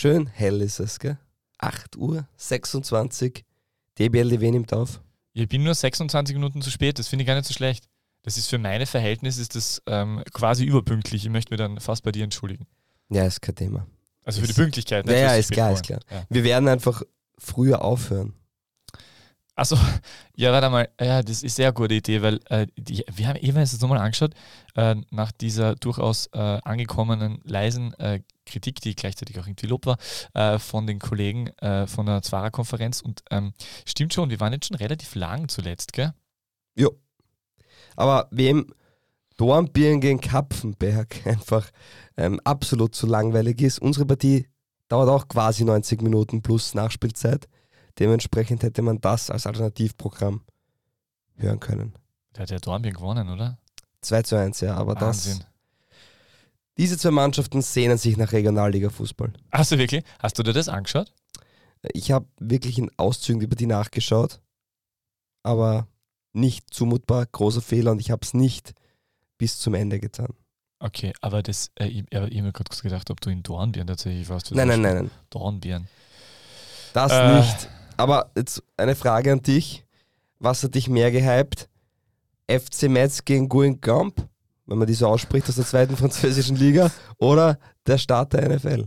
Schön hell ist es, gell? 8 Uhr 26. DBLDW nimmt auf. Ich bin nur 26 Minuten zu spät, das finde ich gar nicht so schlecht. Das ist für meine Verhältnisse ist das ähm, quasi überpünktlich. Ich möchte mich dann fast bei dir entschuldigen. Ja, ist kein Thema. Also für Ist- die Pünktlichkeit. Ja, nicht ja, fürs ist klar, ist. Ja. Wir werden einfach früher aufhören. Achso, ja, warte mal. Ja, das ist sehr gute Idee, weil äh, die, wir haben eben jetzt nochmal angeschaut, äh, nach dieser durchaus äh, angekommenen leisen äh, Kritik, die gleichzeitig auch irgendwie Lob war, äh, von den Kollegen äh, von der Zwara-Konferenz. Und ähm, stimmt schon, wir waren jetzt schon relativ lang zuletzt, gell? Aber wem Dornbirn gegen Kapfenberg einfach ähm, absolut zu langweilig ist, unsere Partie dauert auch quasi 90 Minuten plus Nachspielzeit. Dementsprechend hätte man das als Alternativprogramm hören können. Der hat ja Dornbirn gewonnen, oder? 2 zu 1, ja, aber Wahnsinn. das. Diese zwei Mannschaften sehnen sich nach Regionalliga-Fußball. Hast du wirklich? Hast du dir das angeschaut? Ich habe wirklich in Auszügen die Partie nachgeschaut, aber nicht zumutbar, großer Fehler und ich habe es nicht bis zum Ende getan. Okay, aber das, äh, ich, ich habe mir gerade kurz gedacht, ob du in Dornbirn tatsächlich warst. Nein, nein, nein, nein. Dornbirn. Das Äh. nicht. Aber jetzt eine Frage an dich. Was hat dich mehr gehypt? FC Metz gegen Guingamp, wenn man die so ausspricht aus der zweiten französischen Liga, oder der Start der NFL?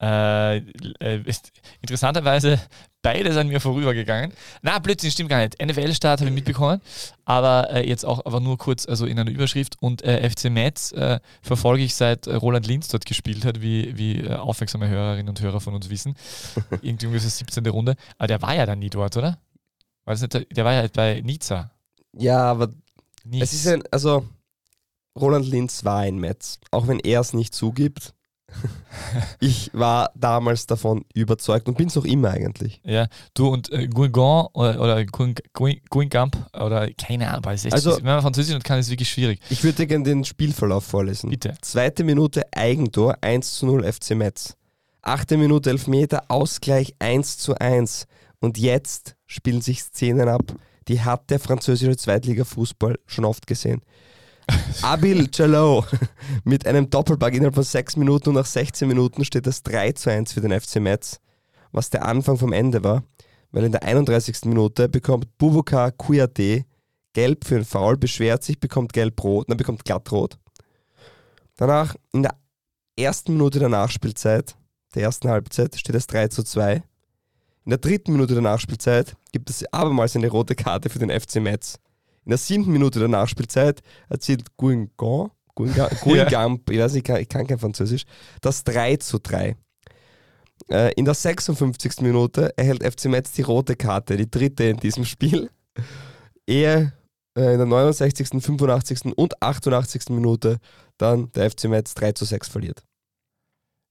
Äh, äh, ist, interessanterweise beide sind mir vorübergegangen. Na, Blödsinn, stimmt gar nicht. NFL-Start habe ich mitbekommen, aber äh, jetzt auch aber nur kurz, also in einer Überschrift. Und äh, FC Metz äh, verfolge ich seit äh, Roland Linz dort gespielt hat, wie, wie aufmerksame Hörerinnen und Hörer von uns wissen. Irgendwie ungefähr 17. Runde. Aber der war ja dann nie dort, oder? War das nicht, der, der war ja bei Nizza. Ja, aber Nie. es ist ein, also Roland Linz war ein Metz, auch wenn er es nicht zugibt. ich war damals davon überzeugt und bin es noch immer eigentlich. Ja, du und äh, Guingamp oder, oder Guing- Guingamp oder keine Ahnung, aber es echt, Also- wenn man Französisch nicht kann, ist es wirklich schwierig. Ich würde dir gerne den Spielverlauf vorlesen. Bitte. Zweite Minute Eigentor 1 zu 0 FC Metz. Achte Minute Elfmeter, Ausgleich 1 zu 1. Und jetzt spielen sich Szenen ab, die hat der französische Zweitliga-Fußball schon oft gesehen. Abil Jalou mit einem Doppelpack innerhalb von 6 Minuten und nach 16 Minuten steht das 3 zu 1 für den FC Metz, was der Anfang vom Ende war, weil in der 31. Minute bekommt Bubukar Kouyaté gelb für einen Foul, beschwert sich, bekommt gelb-rot, dann bekommt glattrot. Danach in der ersten Minute der Nachspielzeit, der ersten Halbzeit, steht es 3 zu 2. In der dritten Minute der Nachspielzeit gibt es abermals eine rote Karte für den FC Metz. In der siebten Minute der Nachspielzeit erzielt Guingamp, Guingamp, Guingamp ich weiß nicht, ich kann, kein Französisch, das 3 zu 3. Äh, in der 56. Minute erhält FC Metz die rote Karte, die dritte in diesem Spiel. Ehe äh, in der 69., 85. und 88. Minute dann der FC Metz 3 zu 6 verliert.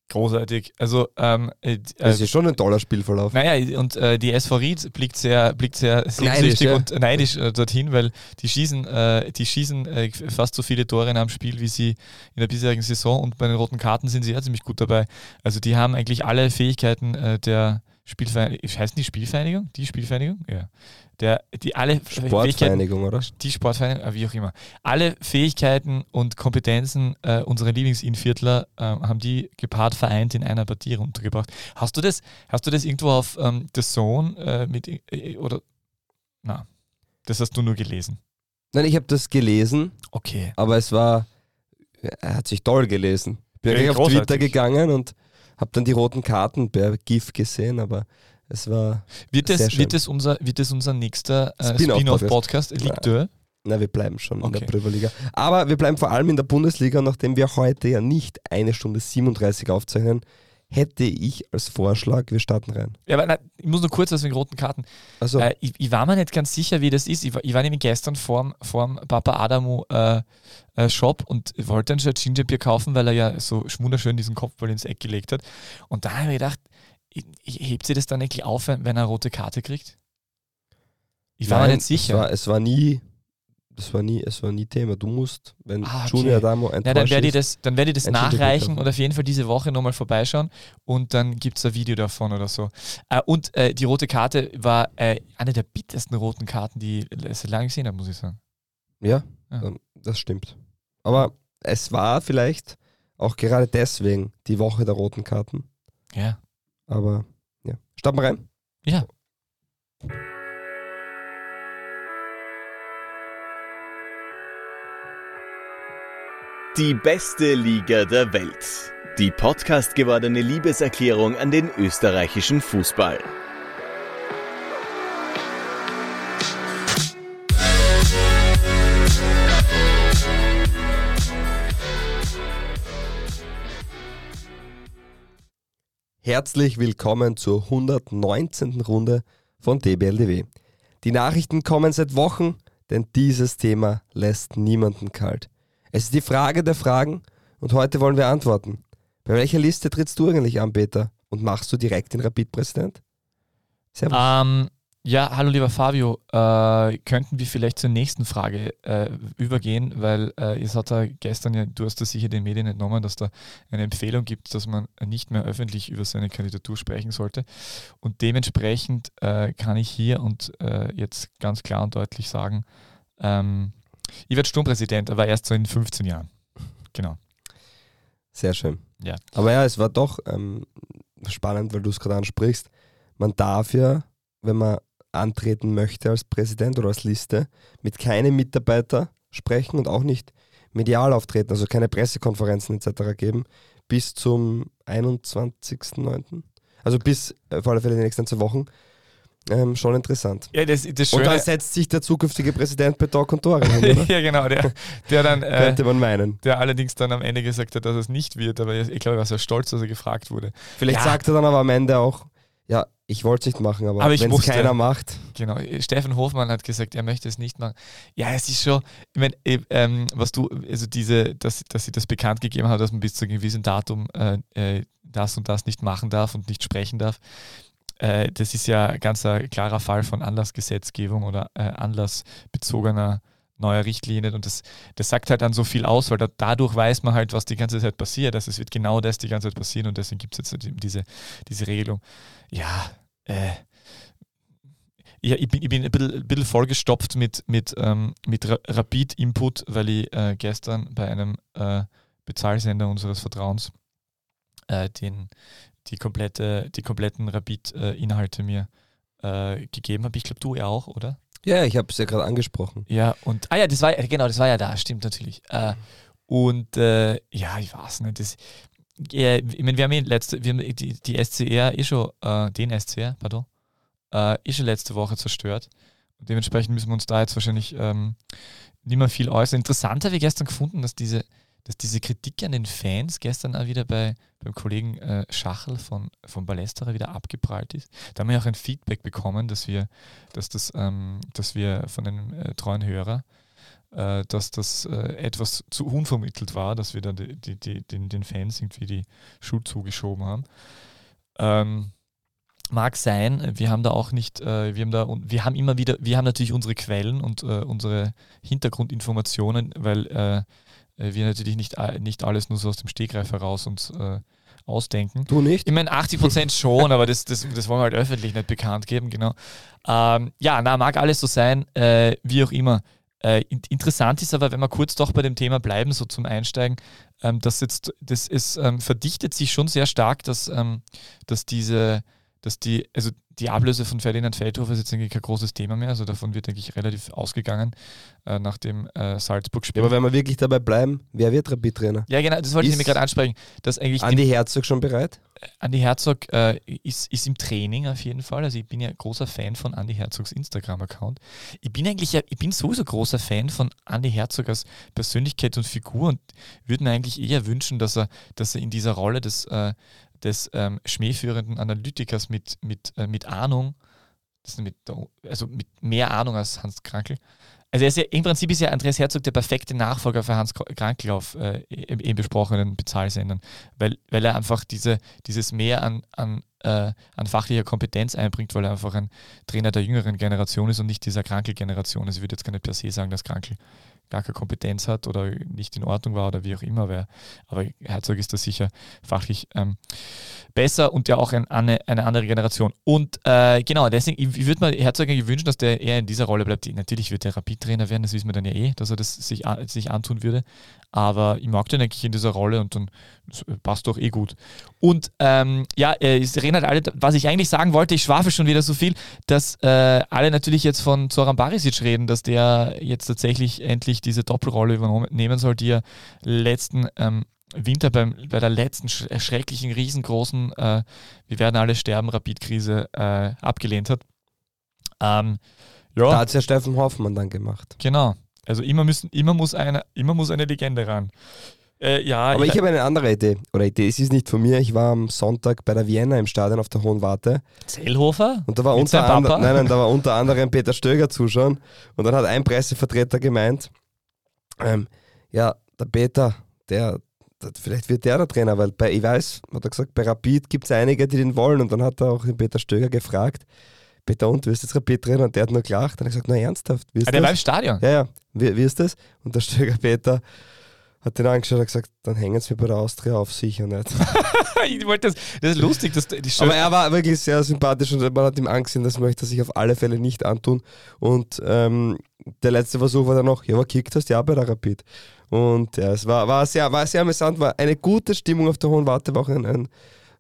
Großartig. Also, ähm, äh, Das äh, ist schon ein toller Spielverlauf. naja, und äh, die SV Ried blickt sehr, blickt sehr sehnsüchtig ja. und neidisch äh, dorthin, weil die schießen, äh, die schießen äh, fast so viele Tore in einem Spiel wie sie in der bisherigen Saison und bei den roten Karten sind sie ja ziemlich gut dabei. Also die haben eigentlich alle Fähigkeiten äh, der Spielvereinigung, heißt die Spielvereinigung? Die Spielvereinigung? Ja. Der, die alle Fähigkeiten, Sportvereinigung, oder? die Sportvereinigung, äh, wie auch immer. Alle Fähigkeiten und Kompetenzen äh, unserer Lieblingsinviertler äh, haben die gepaart vereint in einer Partie runtergebracht. Hast du das, hast du das irgendwo auf ähm, The Zone äh, mit äh, oder na, das hast du nur gelesen. Nein, ich habe das gelesen, Okay. aber es war, er hat sich toll gelesen. Bin Ja, auf. Twitter gegangen und habe dann die roten Karten per GIF gesehen, aber es war, Wird Sehr das, schön. wird das unser, wird das unser nächster äh, Spin-off-Podcast. Liegt der? na, wir bleiben schon in Okay. der Prüferliga. Aber wir bleiben vor allem in der Bundesliga, nachdem wir heute ja nicht eine Stunde 37 aufzeichnen, hätte ich als Vorschlag, wir starten rein. Ja, aber nein, ich muss nur kurz aus den roten Karten. Also, Äh, ich, ich war mir nicht ganz sicher, wie das ist. Ich war, ich war nämlich gestern vorm, vorm Papa Adamu äh, äh, Shop und wollte ein Gingerbier kaufen, weil er ja so wunderschön diesen Kopfball ins Eck gelegt hat. Und da habe ich mir gedacht, hebt sie das dann eigentlich auf, wenn er eine rote Karte kriegt? Ich war mir nein, nicht sicher. Es war, es war nie, das war nie, es war nie Thema. Du musst, wenn Ah, okay. Junior Adamo ein Ja, dann werde ich das, dann werde ich das nachreichen und auf jeden Fall diese Woche nochmal vorbeischauen und dann gibt es ein Video davon oder so. Äh, und äh, die rote Karte war äh, eine der bittersten roten Karten, die ich seit langem gesehen habe, muss ich sagen. Ja, Ja. ähm, das stimmt. Aber es war vielleicht auch gerade deswegen die Woche der roten Karten. Ja. Aber ja. Starten wir rein. Ja. Die beste Liga der Welt. Die Podcast gewordene Liebeserklärung an den österreichischen Fußball. Herzlich willkommen zur 119. Runde von DBLDW. Die Nachrichten kommen seit Wochen, denn dieses Thema lässt niemanden kalt. Es ist die Frage der Fragen und heute wollen wir antworten. Bei welcher Liste trittst du eigentlich an, Peter? Und machst du direkt den Rapid-Präsident? Servus. Ähm, ja, hallo lieber Fabio. Äh, könnten wir vielleicht zur nächsten Frage äh, übergehen, weil äh, es hat ja gestern ja, du hast das sicher den Medien entnommen, dass da eine Empfehlung gibt, dass man nicht mehr öffentlich über seine Kandidatur sprechen sollte. Und dementsprechend äh, kann ich hier und äh, jetzt ganz klar und deutlich sagen, ähm, ich werde Sturmpräsident, aber erst so in 15 Jahren. Genau. Sehr schön. Ja. Aber ja, es war doch ähm, spannend, weil du es gerade ansprichst. Man darf ja, wenn man antreten möchte als Präsident oder als Liste, mit keinem Mitarbeiter sprechen und auch nicht medial auftreten, also keine Pressekonferenzen etc. geben, bis zum 21.09. Also bis äh, vor alle Fälle die nächsten zwei Wochen. Ähm, schon interessant. Ja, das, das Und Schöne, da setzt sich der zukünftige Präsident bei Talk und oder? ja, genau, der, der dann, äh, Könnte man meinen. der allerdings dann am Ende gesagt hat, dass es nicht wird, aber ich glaube, er war sehr stolz, dass er gefragt wurde. Vielleicht Ja. sagt er dann aber am Ende auch, ja, ich wollte es nicht machen, aber, Aber wenn es keiner macht, Genau, Steffen Hofmann hat gesagt, er möchte es nicht machen. Ja, es ist schon, ich meine, ähm, was du, also diese, dass, dass sie das bekannt gegeben haben, dass man bis zu einem gewissen Datum äh, äh, das und das nicht machen darf und nicht sprechen darf. Äh, das ist ja ganz ein klarer Fall von Anlassgesetzgebung oder äh, anlassbezogener neuer Richtlinien und das, das sagt halt dann so viel aus, weil da, dadurch weiß man halt, was die ganze Zeit passiert. Also es wird genau das die ganze Zeit passieren und deswegen gibt es jetzt halt diese, diese Regelung. Ja, äh, ja, ich bin, ich bin ein bisschen, bisschen vollgestopft mit, mit, ähm, mit Ra- Rapid-Input, weil ich äh, gestern bei einem äh, Bezahlsender unseres Vertrauens äh, den, die, komplette, die kompletten Rapid-Inhalte mir äh, gegeben habe. Ich glaube, du ja auch, oder? ja, ich habe es ja gerade angesprochen. Ja, und, ah ja, das war, genau, das war ja da, stimmt natürlich. Äh, und äh, ja, ich weiß nicht, das, ja, ich meine, wir haben, letzte, wir haben die, die SCR eh schon, äh, den SCR, pardon, äh, eh schon letzte Woche zerstört. Und dementsprechend müssen wir uns da jetzt wahrscheinlich ähm, nicht mehr viel äußern. Interessant habe ich gestern gefunden, dass diese, dass diese Kritik an den Fans gestern auch wieder bei, beim Kollegen äh, Schachel von, von Ballesterer wieder abgeprallt ist. Da haben wir auch ein Feedback bekommen, dass wir, dass das, ähm, dass wir von einem äh, treuen Hörer, äh, dass das äh, etwas zu unvermittelt war, dass wir da die, die, die, den, den Fans irgendwie die Schuld zugeschoben haben. Ähm, mag sein, wir haben da auch nicht, äh, wir haben da wir haben immer wieder, wir haben natürlich unsere Quellen und äh, unsere Hintergrundinformationen, weil wir natürlich nicht, a- nicht alles nur so aus dem Stegreif heraus uns äh, ausdenken. Du nicht? Ich meine, 80 Prozent schon, aber das, das, das wollen wir halt öffentlich nicht bekannt geben, genau. Ähm, ja, na, mag alles so sein, äh, wie auch immer. Äh, in, interessant ist aber, wenn wir kurz doch bei dem Thema bleiben, so zum Einsteigen, ähm, dass jetzt, das ist, ähm, verdichtet sich schon sehr stark, dass, ähm, dass diese, dass die, also die Ablöse von Ferdinand Feldhofer ist jetzt eigentlich kein großes Thema mehr, also davon wird, denke ich, relativ ausgegangen äh, nach dem äh, Salzburg-Spiel. Ja, aber wenn wir wirklich dabei bleiben, wer wird Rapid-Trainer? Ja, genau, das wollte ich Ist nämlich gerade ansprechen, dass eigentlich die Andi Herzog schon bereit? Andi Herzog äh, ist, ist im Training auf jeden Fall. Also ich bin ja großer Fan von Andi Herzogs Instagram-Account. Ich bin eigentlich ja, ich bin sowieso großer Fan von Andi Herzog als Persönlichkeit und Figur und würde mir eigentlich eher wünschen, dass er, dass er in dieser Rolle des, äh, des ähm, schmähführenden Analytikers mit, mit, äh, mit Ahnung, mit, also mit mehr Ahnung als Hans Krankel, also ja, im Prinzip ist ja Andreas Herzog der perfekte Nachfolger für Hans Krankel auf äh, eben eben besprochenen Bezahlsendern, weil, weil er einfach diese, dieses Mehr an, an, äh, an fachlicher Kompetenz einbringt, weil er einfach ein Trainer der jüngeren Generation ist und nicht dieser Krankel-Generation. Also ich würde jetzt gar nicht per se sagen, dass Krankel gar keine Kompetenz hat oder nicht in Ordnung war oder wie auch immer, wer, aber Herzog ist da sicher fachlich ähm, besser und ja auch ein, eine, eine andere Generation. Und äh, genau, deswegen, ich, würde mir Herzog eigentlich wünschen, dass der eher in dieser Rolle bleibt. Natürlich wird der Rapid-Trainer werden, das wissen wir dann ja eh, dass er das sich, sich antun würde. Aber ich mag den eigentlich in dieser Rolle und dann passt doch eh gut. Und ähm, ja, es reden halt alle, was ich eigentlich sagen wollte, ich schwafe schon wieder so viel, dass äh, alle natürlich jetzt von Zoran Barisic reden, dass der jetzt tatsächlich endlich diese Doppelrolle übernehmen soll, die er letzten ähm, Winter beim, bei der letzten schrecklichen, riesengroßen äh, Wir werden alle sterben, Rapid-Krise äh, abgelehnt hat. Ähm, ja. Da hat es ja Steffen Hoffmann dann gemacht. Genau. Also immer, müssen, immer, muss, eine, immer muss eine Legende ran. Äh, ja, Aber ich, ich habe eine andere Idee. Oder Idee, es ist nicht von mir. Ich war am Sonntag bei der Vienna im Stadion auf der Hohen Warte. Zellhofer? Und da war, unter, and, nein, nein, da war unter anderem Peter Stöger zuschauen. Und dann hat ein Pressevertreter gemeint, ähm, ja, der Peter, der, der, vielleicht wird der der Trainer, weil bei, ich weiß, hat er gesagt, bei Rapid gibt es einige, die den wollen. Und dann hat er auch den Peter Stöger gefragt, Peter, und wirst du jetzt Rapid-Trainer? Und der hat nur gelacht. Dann hat er gesagt, na ernsthaft, wie ist ah, der das? war im Stadion? Ja, ja, wie, wie ist das? Und der Stöger Peter hat den angeschaut und gesagt, dann hängen sie mir bei der Austria auf sicher nicht. ich wollte das, das ist lustig. Dass die Aber er war wirklich sehr sympathisch und man hat ihm angesehen, das möchte er sich auf alle Fälle nicht antun. Und ähm, der letzte Versuch war dann noch, ja, aber kickt hast ja bei der Rapid. Und ja, es war, war, sehr, war sehr amüsant, war eine gute Stimmung auf der Hohen Warte, war auch ein, ein,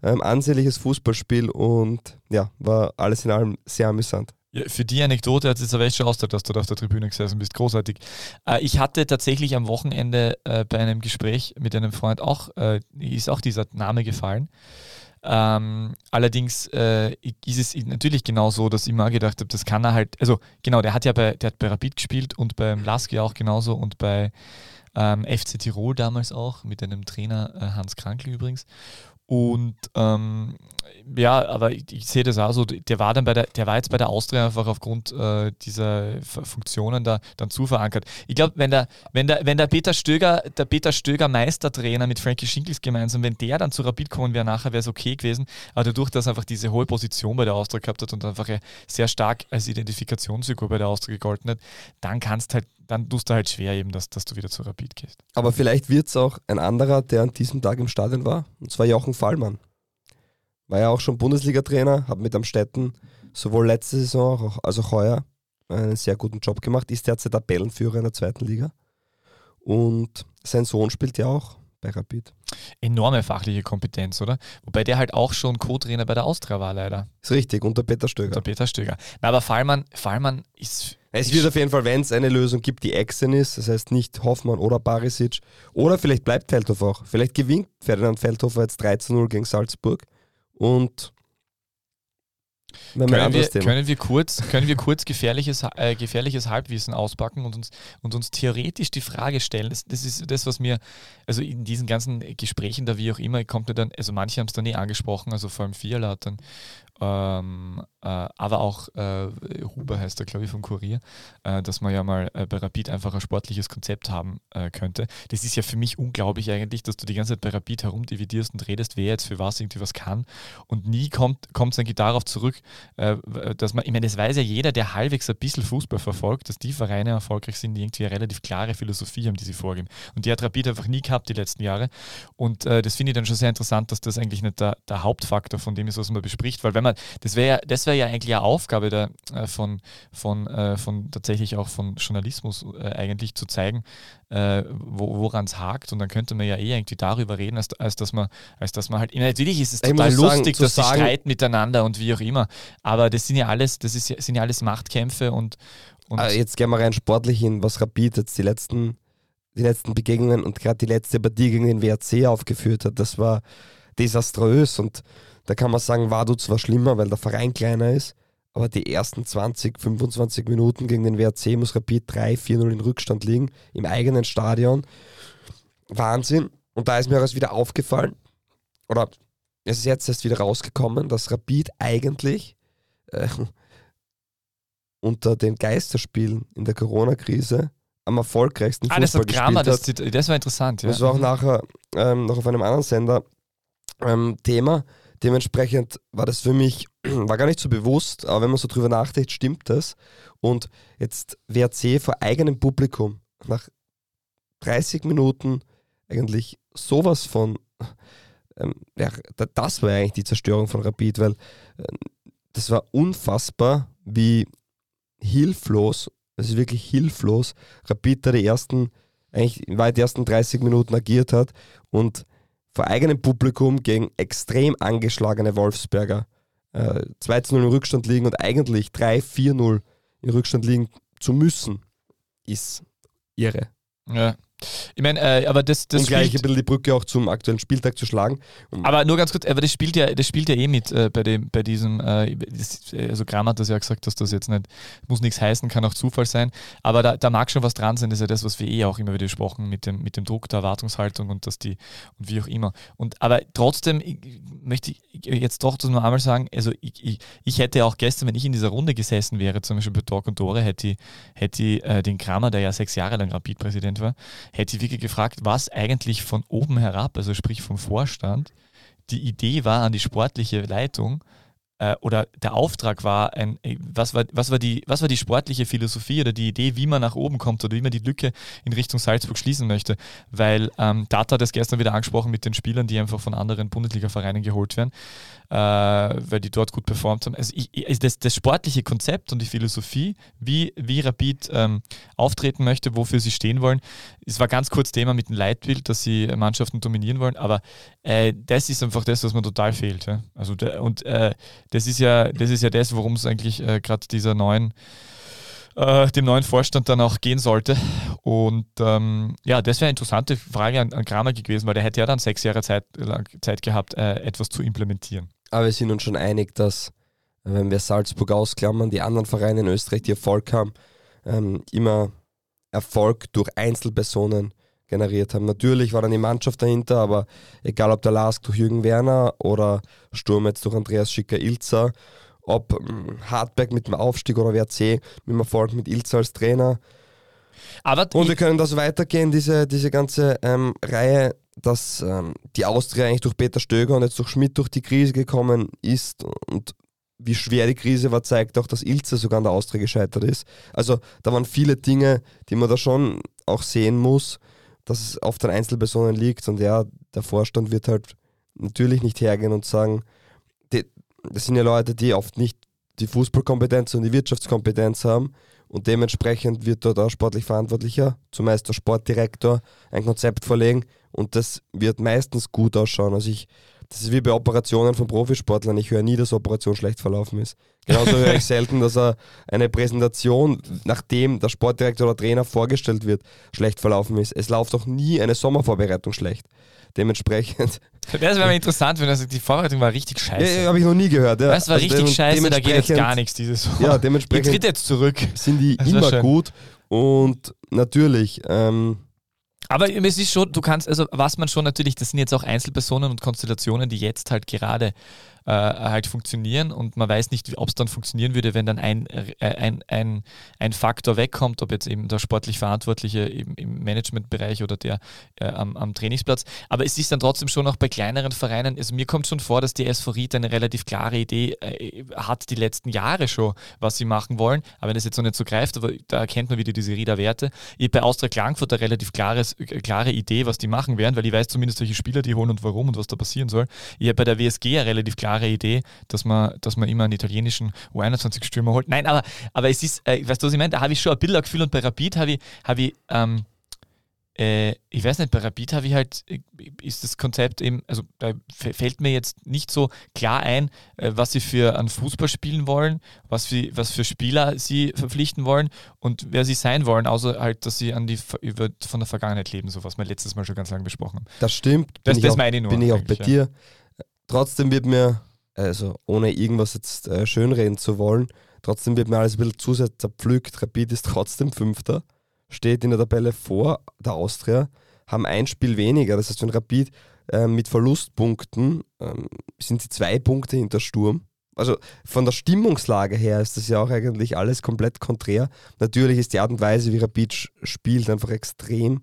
ein ähm, ansehnliches Fußballspiel und ja, war alles in allem sehr amüsant. Ja, für die Anekdote hat es jetzt aber echt schon ausgedrückt, dass du da auf der Tribüne gesessen bist. Großartig. Äh, ich hatte tatsächlich am Wochenende äh, bei einem Gespräch mit einem Freund auch, äh, ist auch dieser Name gefallen. Ähm, allerdings äh, ist es natürlich genau so, dass ich mal gedacht habe, das kann er halt, also genau, der hat ja bei, der hat bei Rapid gespielt und beim Laski auch genauso und bei ähm, FC Tirol damals auch mit einem Trainer äh, Hans Krankl übrigens. Und ähm, ja, aber ich, ich, sehe das auch so, der war dann bei der, der war jetzt bei der Austria einfach aufgrund äh, dieser Funktionen da dann zu verankert. Ich glaube, wenn der, wenn der, wenn der Peter Stöger, der Peter Stöger Meistertrainer mit Frankie Schinkels gemeinsam, wenn der dann zu Rapid kommen wäre, nachher wäre es okay gewesen. Aber dadurch, dass er einfach diese hohe Position bei der Austria gehabt hat und einfach sehr stark als Identifikationsfigur bei der Austria gegolten hat, dann kannst halt dann tust du halt schwer eben, dass, dass du wieder zu Rapid gehst. Aber vielleicht wird es auch ein anderer, der an diesem Tag im Stadion war, und zwar Jochen Fallmann. War ja auch schon Bundesliga-Trainer, hat mit Amstetten sowohl letzte Saison als auch heuer einen sehr guten Job gemacht, ist derzeit Tabellenführer in der zweiten Liga. Und sein Sohn spielt ja auch bei Rapid. Enorme fachliche Kompetenz, oder? Wobei der halt auch schon Co-Trainer bei der Austria war, leider. Ist richtig, unter Peter Stöger. Unter Peter Stöger. Na, aber Fallmann, Fallmann ist. Es wird auf jeden Fall, wenn es eine Lösung gibt, die Exen ist, das heißt nicht Hoffmann oder Barisic, oder vielleicht bleibt Feldhofer auch. Vielleicht gewinnt Ferdinand Feldhofer jetzt 13-0 gegen Salzburg und können wir, können, wir, kurz, können wir kurz gefährliches, äh, gefährliches Halbwissen auspacken und uns, und uns theoretisch die Frage stellen? Das, das ist das, was mir, also in diesen ganzen Gesprächen da wie auch immer, kommt mir dann, also manche haben es dann eh angesprochen, also vor allem Fiala hat dann ähm, äh, aber auch äh, Huber heißt er, glaube ich, vom Kurier, äh, dass man ja mal äh, bei Rapid einfach ein sportliches Konzept haben äh, könnte. Das ist ja für mich unglaublich eigentlich, dass du die ganze Zeit bei Rapid herumdividierst und redest, wer jetzt für was irgendwie was kann und nie kommt es eigentlich darauf zurück, äh, dass man, ich meine, das weiß ja jeder, der halbwegs ein bisschen Fußball verfolgt, dass die Vereine erfolgreich sind, die irgendwie eine relativ klare Philosophie haben, die sie vorgeben. Und die hat Rapid einfach nie gehabt die letzten Jahre. Und das finde ich dann schon sehr interessant, dass das eigentlich nicht der, der Hauptfaktor von dem ist, was man bespricht, weil wenn man, das wäre das wäre ja eigentlich eine Aufgabe der, äh, von, von, äh, von tatsächlich auch von Journalismus äh, eigentlich zu zeigen, äh, wo, woran es hakt. Und dann könnte man ja eh irgendwie darüber reden, als, als dass man, als dass man halt, natürlich ist es total lustig, sagen, dass sie streiten miteinander und wie auch immer, aber das sind ja alles, das ist, sind ja alles Machtkämpfe und, und ah, jetzt gehen wir rein sportlich hin, was Rapid jetzt die letzten die letzten Begegnungen und gerade die letzte Partie gegen den WRC aufgeführt hat, das war desaströs. Und da kann man sagen, war du zwar schlimmer, weil der Verein kleiner ist, aber die ersten 20, 25 Minuten gegen den WRC muss Rapid 3-4-0 in Rückstand liegen, im eigenen Stadion. Wahnsinn. Und da ist mir alles wieder aufgefallen, oder es ist jetzt erst wieder rausgekommen, dass Rapid eigentlich äh, unter den Geisterspielen in der Corona-Krise am erfolgreichsten ah, Fußball das war Kramer, das, das, war interessant. Ja. Das war auch nachher ähm, noch auf einem anderen Sender ähm, Thema. Dementsprechend war das für mich, war gar nicht so bewusst, aber wenn man so drüber nachdenkt, stimmt das. Und jetzt WRC vor eigenem Publikum nach 30 Minuten eigentlich sowas von ähm, ja, das war eigentlich die Zerstörung von Rapid, weil äh, das war unfassbar, wie hilflos, es ist wirklich hilflos, Rapid da die ersten, eigentlich weit die ersten 30 Minuten agiert hat und vor eigenem Publikum gegen extrem angeschlagene Wolfsberger äh, 2 0 im Rückstand liegen und eigentlich 3, 4-0 im Rückstand liegen zu müssen, ist irre. Ja. Ich meine, äh, aber das, das und gleich ein bisschen die Brücke auch zum aktuellen Spieltag zu schlagen. Aber nur ganz kurz, aber das spielt ja, das spielt ja eh mit äh, bei, dem, bei diesem, äh, das, also Gramm hat das ja gesagt, dass das jetzt nicht, muss nichts heißen, kann auch Zufall sein, aber da, da mag schon was dran sein, das ist ja das, was wir eh auch immer wieder gesprochen mit dem, mit dem Druck der Erwartungshaltung und dass die, und wie auch immer. Und aber trotzdem ich, möchte ich jetzt doch das nur einmal sagen, also ich, ich, ich, hätte auch gestern, wenn ich in dieser Runde gesessen wäre, zum Beispiel bei Talk und Tore, hätte ich, hätte ich äh, den Kramer, der ja sechs Jahre lang Rapid-Präsident war, hätte ich wirklich gefragt, was eigentlich von oben herab, also sprich vom Vorstand, die Idee war an die sportliche Leitung äh, oder der Auftrag war, ein, äh, was, war, was, war die, was war die sportliche Philosophie oder die Idee, wie man nach oben kommt oder wie man die Lücke in Richtung Salzburg schließen möchte. Weil ähm, Data hat das gestern wieder angesprochen mit den Spielern, die einfach von anderen Bundesliga-Vereinen geholt werden weil die dort gut performt haben. Also ich, ich, das, das, sportliche Konzept und die Philosophie, wie, wie Rapid ähm, auftreten möchte, wofür sie stehen wollen, es war ganz kurz Thema mit dem Leitbild, dass sie Mannschaften dominieren wollen, aber äh, das ist einfach das, was mir total fehlt. Ja? Also der, und äh, das ist ja das ja das, worum es eigentlich äh, gerade dieser neuen äh, dem neuen Vorstand dann auch gehen sollte. Und ähm, ja, das wäre eine interessante Frage an, an Kramer gewesen, weil der hätte ja dann sechs Jahre Zeit, Zeit gehabt, äh, etwas zu implementieren. Aber wir sind uns schon einig, dass, wenn wir Salzburg ausklammern, die anderen Vereine in Österreich, die Erfolg haben, ähm, immer Erfolg durch Einzelpersonen generiert haben. Natürlich war dann die Mannschaft dahinter, aber egal ob der Lask durch Jürgen Werner oder Sturm jetzt durch Andreas Schicker-Ilzer, ob ähm, Hartberg mit dem Aufstieg oder WRC mit dem Erfolg mit Ilzer als Trainer. Aber und wir können das weitergehen, diese, diese ganze ähm, Reihe dass ähm, die Austria eigentlich durch Peter Stöger und jetzt durch Schmidt durch die Krise gekommen ist und wie schwer die Krise war, zeigt auch, dass Ilze sogar an der Austria gescheitert ist. Also da waren viele Dinge, die man da schon auch sehen muss, dass es auf den Einzelpersonen liegt. Und ja, der Vorstand wird halt natürlich nicht hergehen und sagen, die, das sind ja Leute, die oft nicht die Fußballkompetenz und die Wirtschaftskompetenz haben. Und dementsprechend wird dort auch sportlich Verantwortlicher, zumeist der Sportdirektor, ein Konzept vorlegen und das wird meistens gut ausschauen. Also ich, das ist wie bei Operationen von Profisportlern. Ich höre nie, dass Operation schlecht verlaufen ist. Genauso höre ich selten, dass er eine Präsentation, nachdem der Sportdirektor oder Trainer vorgestellt wird, schlecht verlaufen ist. Es läuft auch nie eine Sommervorbereitung schlecht. Dementsprechend. Das wäre interessant, wenn das, die Vorbereitung war richtig scheiße. Ja, habe ich noch nie gehört. Ja. Das war also richtig scheiße, da geht jetzt gar nichts dieses Sommer. Ja, dementsprechend. Die tritt jetzt zurück. Sind die das immer gut und natürlich. Ähm, aber es ist schon, du kannst, also was man schon natürlich, das sind jetzt auch Einzelpersonen und Konstellationen, die jetzt halt gerade äh, halt funktionieren und man weiß nicht, ob es dann funktionieren würde, wenn dann ein, äh, ein, ein, ein Faktor wegkommt, ob jetzt eben der sportlich Verantwortliche im, im Managementbereich oder der äh, am, am, Trainingsplatz. Aber es ist dann trotzdem schon auch bei kleineren Vereinen, also mir kommt schon vor, dass die SV Ried eine relativ klare Idee äh, hat, die letzten Jahre schon, was sie machen wollen. Aber wenn das jetzt noch nicht so greift, aber da erkennt man wieder diese Rieder Werte. Ich bei Austria Klagenfurt eine relativ klares, äh, klare Idee, was die machen werden, weil ich weiß zumindest, welche Spieler die holen und warum und was da passieren soll. Ich habe bei der WSG eine relativ klare klare Idee, dass man, dass man immer einen italienischen U21-Stürmer holt. Nein, aber, aber es ist, äh, weißt du, was ich meine? Da habe ich schon ein Bildergefühl und bei Rapid habe ich, hab ich ähm, äh, ich weiß nicht, bei Rapid habe ich halt, äh, ist das Konzept eben, also da fällt mir jetzt nicht so klar ein, äh, was sie für einen Fußball spielen wollen, was für, was für Spieler sie verpflichten wollen und wer sie sein wollen, außer halt, dass sie an die über, von der Vergangenheit leben, so was wir letztes Mal schon ganz lange besprochen haben. Das stimmt. Das, das auch, meine ich nur. Bin ich auch bei ja. dir. Trotzdem wird mir, also ohne irgendwas jetzt äh, schönreden zu wollen, trotzdem wird mir alles ein bisschen zu sehr zerpflückt. Rapid ist trotzdem Fünfter, steht in der Tabelle vor der Austria, haben ein Spiel weniger. Das heißt, wenn Rapid äh, mit Verlustpunkten ähm, sind sie zwei Punkte hinter Sturm. Also von der Stimmungslage her ist das ja auch eigentlich alles komplett konträr. Natürlich ist die Art und Weise, wie Rapid spielt, einfach extrem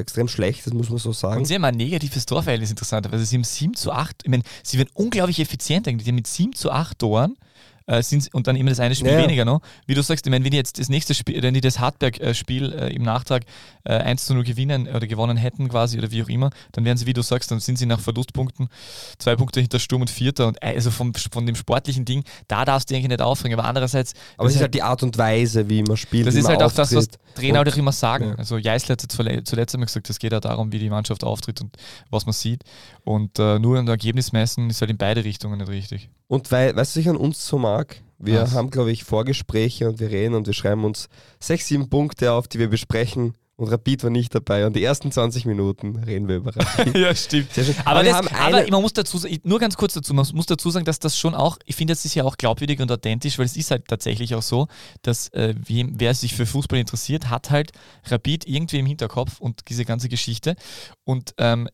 extrem schlecht, das muss man so sagen. Und sie haben ein negatives Torverhältnis interessanterweise. Sie haben 7 zu 8, ich meine, sie werden unglaublich effizient eigentlich. Die haben mit 7 zu 8 Toren äh, sind, und dann immer das eine Spiel Ja, weniger noch. Wie du sagst, ich meine, wenn die jetzt das nächste Spiel, wenn die das Hartberg-Spiel äh, im Nachtrag äh, 1 zu 0 gewinnen oder gewonnen hätten quasi oder wie auch immer, dann wären sie, wie du sagst, dann sind sie nach Verlustpunkten zwei Punkte hinter Sturm und Vierter und äh, also vom, von dem sportlichen Ding, da darfst du eigentlich nicht aufregen, aber andererseits Aber es ist halt die Art und Weise, wie man spielt. das ist halt auch das, was. Trainer halt auch immer sagen. ja. Also Jeißler hat zuletzt einmal gesagt, es geht ja darum, wie die Mannschaft auftritt und was man sieht. Und äh, nur ein Ergebnis messen ist halt in beide Richtungen nicht richtig. Und weil, weißt du, was ich an uns so mag? Wir Was? haben, glaube ich, Vorgespräche und wir reden und wir schreiben uns sechs, sieben Punkte auf, die wir besprechen. Und Rapid war nicht dabei. Und die ersten 20 Minuten reden wir über Rapid. ja, stimmt. Aber, wir das, aber man muss dazu sagen, nur ganz kurz dazu, man muss dazu sagen, dass das schon auch, ich finde, das ist ja auch glaubwürdig und authentisch, weil es ist halt tatsächlich auch so, dass äh, wem, wer sich für Fußball interessiert, hat halt Rapid irgendwie im Hinterkopf und diese ganze Geschichte. Und ähm,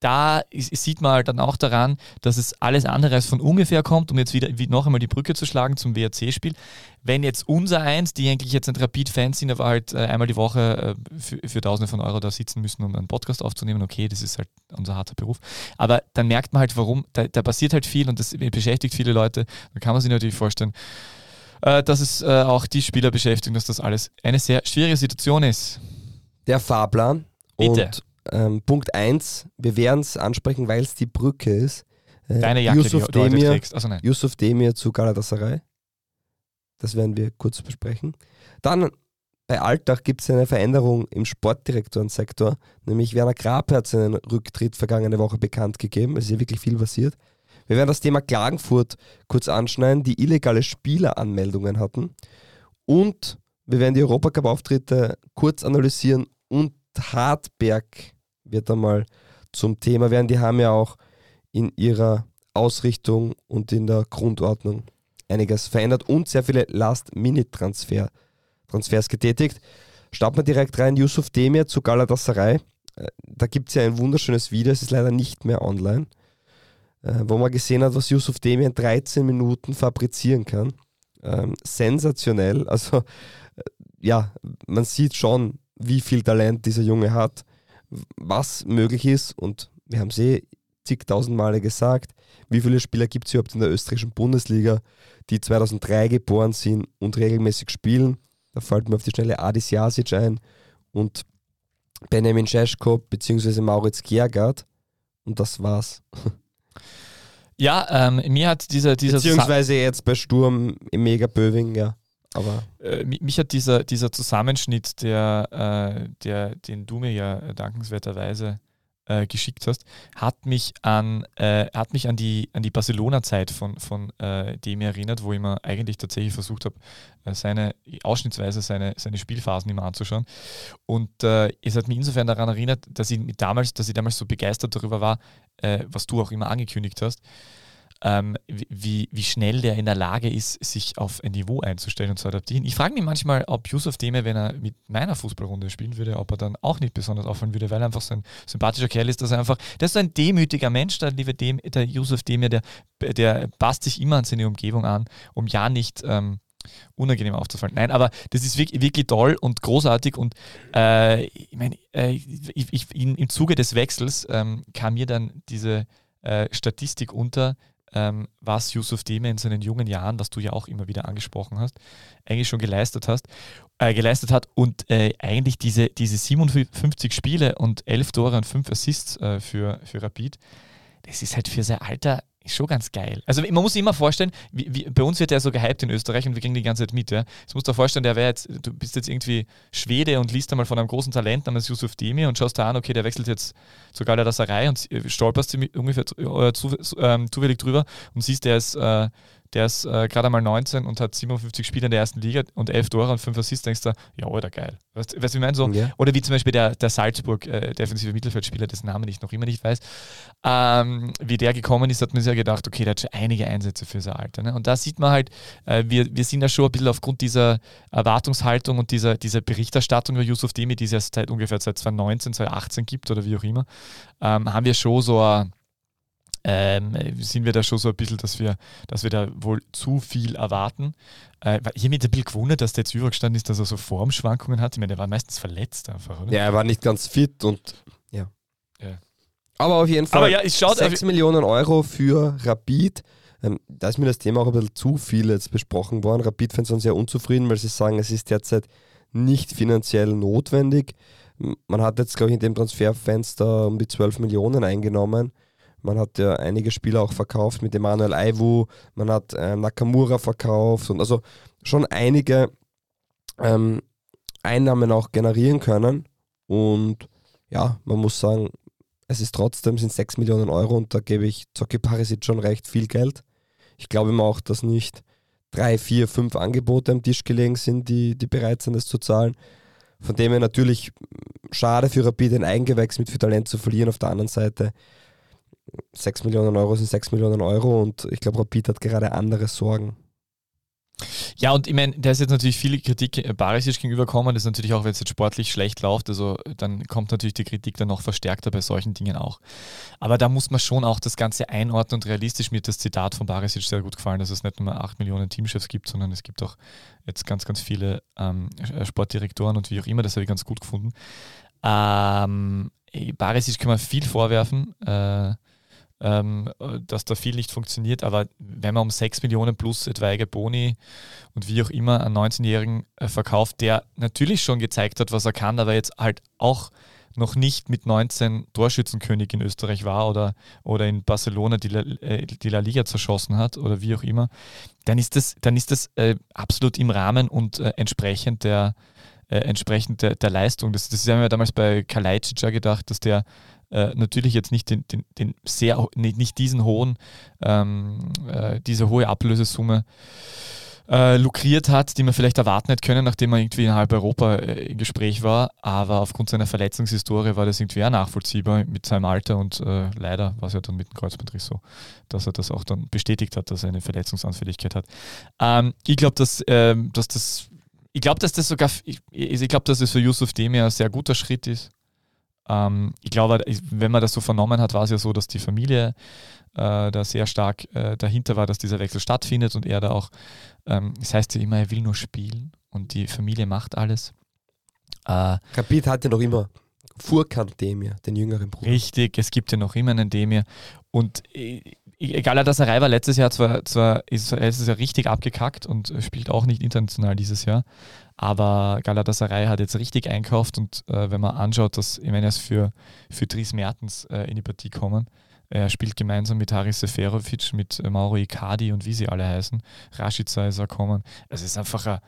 da ist, sieht man halt dann auch daran, dass es alles andere als von ungefähr kommt, um jetzt wieder wie noch einmal die Brücke zu schlagen zum WRC-Spiel. Wenn jetzt unser Eins, die eigentlich jetzt nicht Rapid-Fans sind, aber halt äh, einmal die Woche äh, für, für Tausende von Euro da sitzen müssen, um einen Podcast aufzunehmen, okay, das ist halt unser harter Beruf. Aber dann merkt man halt, warum, da, da passiert halt viel und das beschäftigt viele Leute. Dann kann man sich natürlich vorstellen, äh, dass es auch die Spieler beschäftigt, dass das alles eine sehr schwierige Situation ist. der Fahrplan. Bitte. Und ähm, Punkt 1, wir werden es ansprechen, weil es die Brücke ist. Äh, Deine Jacke, Yusuf die du Demir, trägst. Also nein. Yusuf Demir zu Galatasaray. Das werden wir kurz besprechen. Dann bei Alltag gibt es eine Veränderung im Sportdirektorensektor, nämlich Werner Grape hat seinen Rücktritt vergangene Woche bekannt gegeben. Es ist ja wirklich viel passiert. Wir werden das Thema Klagenfurt kurz anschneiden, die illegale Spieleranmeldungen hatten. Und wir werden die Europacup-Auftritte kurz analysieren und Hartberg wird einmal zum Thema werden. Die haben ja auch in ihrer Ausrichtung und in der Grundordnung einiges verändert und sehr viele Last-Minute-Transfer Transfers getätigt. Starten wir direkt rein. Yusuf Demir zu Galatasaray. Äh, Da gibt es ja ein wunderschönes Video, es ist leider nicht mehr online, äh, wo man gesehen hat, was Yusuf Demir in 13 Minuten fabrizieren kann. Ähm, sensationell. Also, äh, ja, man sieht schon, wie viel Talent dieser Junge hat, was möglich ist und wir haben es eh zigtausend Male gesagt, wie viele Spieler gibt es überhaupt in der österreichischen Bundesliga, die 2003 geboren sind und regelmäßig spielen. Da fällt mir auf die Schnelle Adis Jasic ein und Benjamin Scheschko bzw. Mauritz Gergard und das war's. Ja, ähm, mir hat dieser, dieser Beziehungsweise jetzt bei Sturm im Mega Böving, ja. Aber äh, mi- mich hat dieser, dieser Zusammenschnitt, der, äh, der, den du mir ja dankenswerterweise äh, geschickt hast, hat mich an, äh, hat mich an die, an die Barcelona-Zeit von, von äh, dem erinnert, wo ich mir eigentlich tatsächlich versucht habe, äh, seine ausschnittsweise seine, seine Spielphasen immer anzuschauen. Und es hat mich insofern daran erinnert, dass ich damals, dass ich damals so begeistert darüber war, was du auch immer angekündigt hast, ähm, wie, wie schnell der in der Lage ist, sich auf ein Niveau einzustellen und zu adaptieren. Ich frage mich manchmal, ob Yusuf Demir, wenn er mit meiner Fußballrunde spielen würde, ob er dann auch nicht besonders auffallen würde, weil er einfach so ein sympathischer Kerl ist, dass er einfach, der ist so ein demütiger Mensch, der liebe Dem, der Yusuf Demir, der, der passt sich immer an seine Umgebung an, um ja nicht ähm, unangenehm aufzufallen. Nein, aber das ist wirklich, wirklich toll und großartig und äh, ich meine, äh, ich, ich, im Zuge des Wechsels ähm, kam mir dann diese äh, Statistik unter, ähm, was Yusuf Demir in seinen jungen Jahren, was du ja auch immer wieder angesprochen hast, eigentlich schon geleistet hast, äh, geleistet hat und äh, eigentlich diese, diese 57 Spiele und 11 Tore und 5 Assists äh, für, für Rapid, das ist halt für sein Alter schon ganz geil. Also man muss sich immer vorstellen, wie, wie, bei uns wird er so gehypt in Österreich und wir kriegen die ganze Zeit mit. Ja. Jetzt musst du dir vorstellen, der wäre jetzt, du bist jetzt irgendwie Schwede und liest einmal von einem großen Talent namens Yusuf Demir und schaust da an, okay, der wechselt jetzt zur Galatasaray und äh, stolperst ungefähr äh, zu, ähm, zufällig drüber und siehst, der ist, äh, der ist äh, gerade einmal 19 und hat 57 Spiele in der ersten Liga und 11 Tore und 5 Assists, denkst du, ja, Alter, geil. Weißt du, wie ich meine? So, Ja. oder wie zum Beispiel der, der Salzburg, äh, defensive Mittelfeldspieler, dessen Namen ich noch immer nicht weiß, ähm, wie der gekommen ist, hat man sich ja gedacht, okay, der hat schon einige Einsätze für sein Alter. Ne? Und da sieht man halt, äh, wir, wir sind ja schon ein bisschen aufgrund dieser Erwartungshaltung und dieser, dieser Berichterstattung über Yusuf Demi, die es ja seit ungefähr seit 2019, 2018 gibt oder wie auch immer, ähm, haben wir schon so ein ähm, sind wir da schon so ein bisschen, dass wir, dass wir da wohl zu viel erwarten. Äh, ich habe mich ein bisschen gewundert, dass der jetzt übergestanden ist, dass er so Formschwankungen hat. Ich meine, der war meistens verletzt einfach, oder? ja, er war nicht ganz fit und ja. Ja. Aber auf jeden Fall Aber ja, es schaut 6 Millionen Euro für Rapid. Ähm, da ist mir das Thema auch ein bisschen zu viel jetzt besprochen worden. Rapid-Fans sind sehr unzufrieden, weil sie sagen, es ist derzeit nicht finanziell notwendig. Man hat jetzt, glaube ich, in dem Transferfenster um die 12 Millionen eingenommen. Man hat ja einige Spieler auch verkauft mit Emanuel Aiwu, man hat äh, Nakamura verkauft und also schon einige ähm, Einnahmen auch generieren können. Und ja, man muss sagen, es ist trotzdem sind 6 Millionen Euro und da gebe ich Zocki Parisic schon recht viel Geld. Ich glaube immer auch, dass nicht drei, vier, fünf Angebote am Tisch gelegen sind, die, die bereit sind, das zu zahlen. Von dem her natürlich schade für Rapid ein Eigengewächs mit viel Talent zu verlieren. Auf der anderen Seite 6 Millionen Euro sind 6 Millionen Euro und ich glaube, Rapid hat gerade andere Sorgen. Ja, und ich meine, da ist jetzt natürlich viel Kritik äh, Barisic gegenüberkommen. Das ist natürlich auch, wenn es jetzt sportlich schlecht läuft, also dann kommt natürlich die Kritik dann noch verstärkter bei solchen Dingen auch. Aber da muss man schon auch das Ganze einordnen und realistisch. Mir hat das Zitat von Barisic sehr gut gefallen, dass es nicht nur 8 Millionen Teamchefs gibt, sondern es gibt auch jetzt ganz, ganz viele ähm, äh, Sportdirektoren und wie auch immer. Das habe ich ganz gut gefunden. Ähm, Barisic kann man viel vorwerfen. Äh, ähm, dass da viel nicht funktioniert. Aber wenn man um 6 Millionen plus etwaige Boni und wie auch immer einen 19-Jährigen äh, verkauft, der natürlich schon gezeigt hat, was er kann, aber jetzt halt auch noch nicht mit 19 Torschützenkönig in Österreich war oder, oder in Barcelona die La, äh, die La Liga zerschossen hat oder wie auch immer, dann ist das, dann ist das äh, absolut im Rahmen und äh, entsprechend der, äh, entsprechend der, der Leistung. Das, das haben wir damals bei Kalajdzic gedacht, dass der äh, natürlich jetzt nicht den, den, den sehr, nicht diesen hohen, ähm, äh, diese hohe Ablösesumme äh, lukriert hat, die man vielleicht erwarten hätte können, nachdem man irgendwie in halb Europa äh, im Gespräch war. Aber aufgrund seiner Verletzungshistorie war das irgendwie auch nachvollziehbar mit seinem Alter und äh, leider war es ja dann mit dem Kreuzbandriss so, dass er das auch dann bestätigt hat, dass er eine Verletzungsanfälligkeit hat. Ähm, ich glaube, dass, ähm, dass das ich glaube, dass das sogar, ich, ich glaube, dass es für Yusuf Demir ein sehr guter Schritt ist. Ähm, ich glaube, wenn man das so vernommen hat, war es ja so, dass die Familie äh, da sehr stark äh, dahinter war, dass dieser Wechsel stattfindet und er da auch, ähm, das heißt ja immer, er will nur spielen und die Familie macht alles. Äh, Rapid hatte noch immer Furkan Demir, den jüngeren Bruder. Richtig, es gibt ja noch immer einen Demir und äh, egal, dass er war letztes Jahr zwar, zwar ist, er ist ja richtig abgekackt und spielt auch nicht international dieses Jahr, aber Galatasaray hat jetzt richtig einkauft und äh, wenn man anschaut, dass ist für, für Dries Mertens äh, in die Partie kommen. Er spielt gemeinsam mit Haris Seferovic, mit Mauro Icardi und wie sie alle heißen. Rashica ist er kommen. Es ist einfach ein,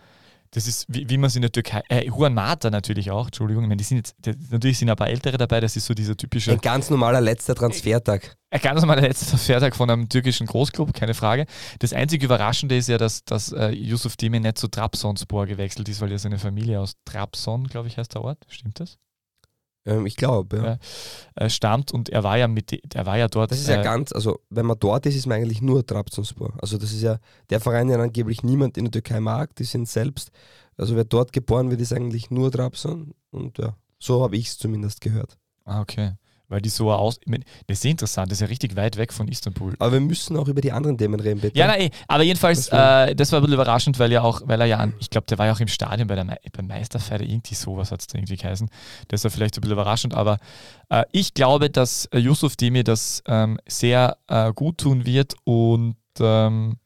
das ist, wie, wie man es in der Türkei, äh, Juan Mata natürlich auch, Entschuldigung, ich meine, die sind jetzt, die, natürlich sind ein paar Ältere dabei, das ist so dieser typische. Ein ganz normaler letzter Transfertag. Ein ganz normaler letzter Transfertag von einem türkischen Großclub, keine Frage. Das einzige Überraschende ist ja, dass, dass äh, Yusuf Demir nicht zu Trabzonspor gewechselt ist, weil er seine Familie aus Trabzon, glaube ich, heißt der Ort. Stimmt das? Ähm, ich glaube, ja. Äh, stammt und er war ja mit, er war ja dort. Das ist ja äh, ganz, also wenn man dort ist, ist man eigentlich nur Trabzonspor. Also das ist ja der Verein, den angeblich niemand in der Türkei mag, die sind selbst, also wer dort geboren wird, ist eigentlich nur Trabzon und ja, so habe ich es zumindest gehört. Ah, okay weil die so aus. Ich mein, das ist interessant, das ist ja richtig weit weg von Istanbul. Aber wir müssen auch über die anderen Themen reden, bitte. Ja, nein, aber jedenfalls, äh, das war ein bisschen überraschend, weil ja auch, weil er ja, ich glaube, der war ja auch im Stadion bei der Me beim Meisterfeier, irgendwie sowas hat es da irgendwie geheißen. Das war vielleicht ein bisschen überraschend, aber äh, ich glaube, dass Yusuf Demir das ähm, sehr äh, gut tun wird und ähm,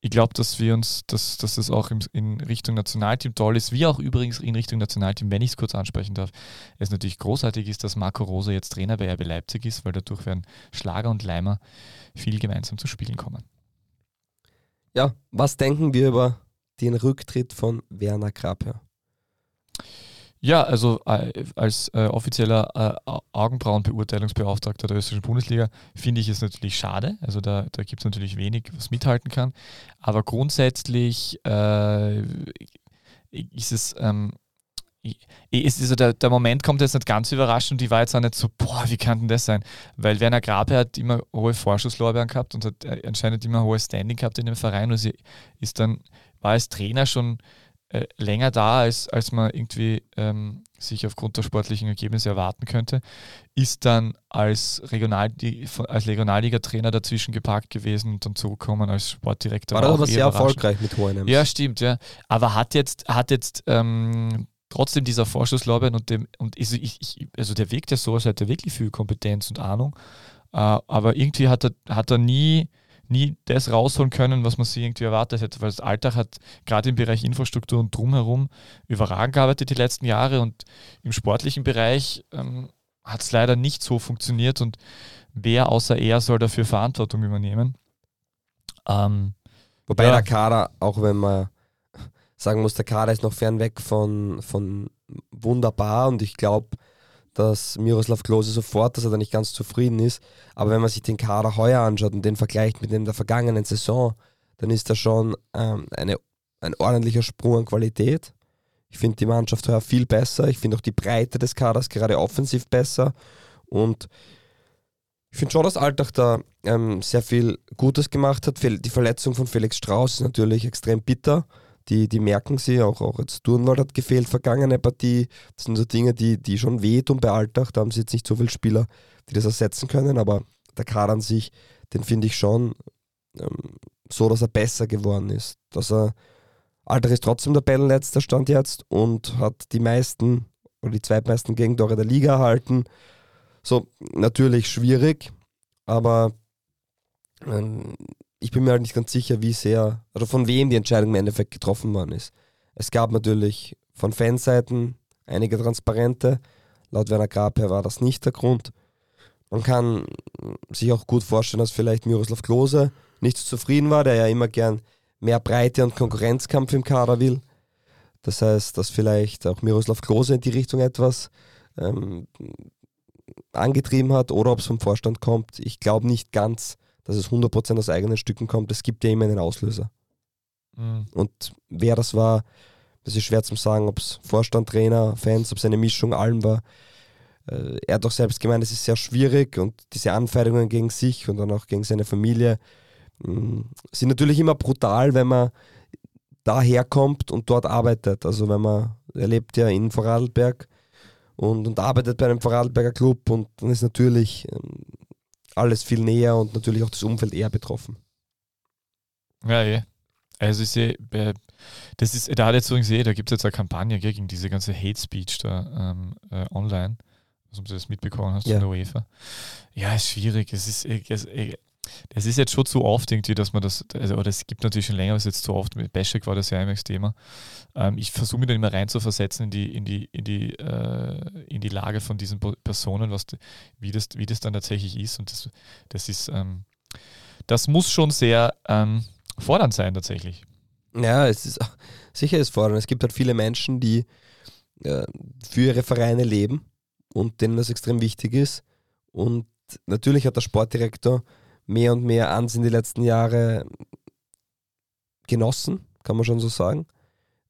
ich glaube, dass wir uns, dass, dass das auch in Richtung Nationalteam toll ist, wie auch übrigens in Richtung Nationalteam, wenn ich es kurz ansprechen darf, es natürlich großartig ist, dass Marco Rose jetzt Trainer bei RB Leipzig ist, weil dadurch werden Schlager und Leimer viel gemeinsam zu spielen kommen. Ja, was denken wir über den Rücktritt von Werner Krapper? Ja, also äh, als äh, offizieller äh, Augenbrauenbeurteilungsbeauftragter der österreichischen Bundesliga finde ich es natürlich schade. Also da, da gibt es natürlich wenig, was mithalten kann. Aber grundsätzlich äh, ist es, ähm, ist also der, der Moment kommt jetzt nicht ganz überraschend ich war jetzt auch nicht so, boah, wie kann denn das sein? Weil Werner Grabe hat immer hohe Vorschusslorbeeren gehabt und hat äh, anscheinend immer hohes Standing gehabt in dem Verein und sie ist dann, war als Trainer schon äh, länger da, als, als man irgendwie ähm, sich aufgrund der sportlichen Ergebnisse erwarten könnte, ist dann als, Regional, als Regionalliga-Trainer dazwischen geparkt gewesen und dann zugekommen als Sportdirektor. War aber sehr erfolgreich mit Hohenems. Ja, stimmt, ja. Aber hat jetzt, hat jetzt ähm, trotzdem dieser Vorschusslorbeeren und dem, und also, ich, ich, also der wirkt ja so, als hätte er wirklich viel Kompetenz und Ahnung. Äh, aber irgendwie hat er, hat er nie nie das rausholen können, was man sie irgendwie erwartet hätte, weil das Alltag hat gerade im Bereich Infrastruktur und drumherum überragend gearbeitet die letzten Jahre und im sportlichen Bereich ähm, hat es leider nicht so funktioniert und wer außer er soll dafür Verantwortung übernehmen. Ähm, Wobei ja. der Kader, auch wenn man sagen muss, der Kader ist noch fern weg von, von wunderbar und ich glaube, dass Miroslav Klose sofort, dass er da nicht ganz zufrieden ist. Aber wenn man sich den Kader heuer anschaut und den vergleicht mit dem der vergangenen Saison, dann ist da schon ähm, eine, ein ordentlicher Sprung an Qualität. Ich finde die Mannschaft heuer viel besser. Ich finde auch die Breite des Kaders gerade offensiv besser. Und ich finde schon, dass Alltag da ähm, sehr viel Gutes gemacht hat. Die Verletzung von Felix Strauß ist natürlich extrem bitter. Die, die merken sie, auch, auch jetzt Turnwald hat gefehlt, vergangene Partie. Das sind so Dinge, die, die schon wehtun bei Alltag. Da haben sie jetzt nicht so viele Spieler, die das ersetzen können, aber der Kader an sich, den finde ich schon ähm, so, dass er besser geworden ist. Dass er, Alltag ist trotzdem der Tabellenletzter Stand jetzt und hat die meisten oder die zweitmeisten Gegentore der Liga erhalten. So, natürlich schwierig, aber ähm, ich bin mir halt nicht ganz sicher, wie sehr, oder von wem die Entscheidung im Endeffekt getroffen worden ist. Es gab natürlich von Fanseiten einige Transparente. Laut Werner Grabherr war das nicht der Grund. Man kann sich auch gut vorstellen, dass vielleicht Miroslav Klose nicht so zufrieden war, der ja immer gern mehr Breite und Konkurrenzkampf im Kader will. Das heißt, dass vielleicht auch Miroslav Klose in die Richtung etwas ähm, angetrieben hat oder ob es vom Vorstand kommt. Ich glaube nicht ganz, dass es 100% aus eigenen Stücken kommt. Es gibt ja immer einen Auslöser. Mhm. Und wer das war, das ist schwer zu sagen, ob es Vorstand, Trainer, Fans, ob es eine Mischung allem war. Äh, er hat doch selbst gemeint, es ist sehr schwierig und diese Anfeindungen gegen sich und dann auch gegen seine Familie mh, sind natürlich immer brutal, wenn man daherkommt und dort arbeitet. Also wenn man, er lebt ja in Vorarlberg und, und arbeitet bei einem Vorarlberger Club und dann ist natürlich ähm, alles viel näher und natürlich auch das Umfeld eher betroffen. Ja, eh. Also ich sehe, das ist, da hat jetzt übrigens eh, da gibt es jetzt eine Kampagne gegen diese ganze Hate Speech da ähm, äh, online. Also, ob du das mitbekommen hast ja. von der UEFA. Ja, ist schwierig. Es ist, es, das ist jetzt schon zu oft irgendwie, dass man das, also, oder es gibt natürlich schon länger, aber es ist jetzt zu oft, mit Beschek war das ja immer das Thema. Ähm, ich versuche mich dann immer rein zu versetzen in die, in die, in die, äh, in die Lage von diesen Personen, was, wie, das, wie das dann tatsächlich ist. Und das, das ist, ähm, das muss schon sehr ähm, fordernd sein tatsächlich. Ja, es ist sicher ist fordernd. Es gibt halt viele Menschen, die äh, für ihre Vereine leben und denen das extrem wichtig ist. Und natürlich hat der Sportdirektor mehr und mehr Ansehen die letzten Jahre genossen, kann man schon so sagen.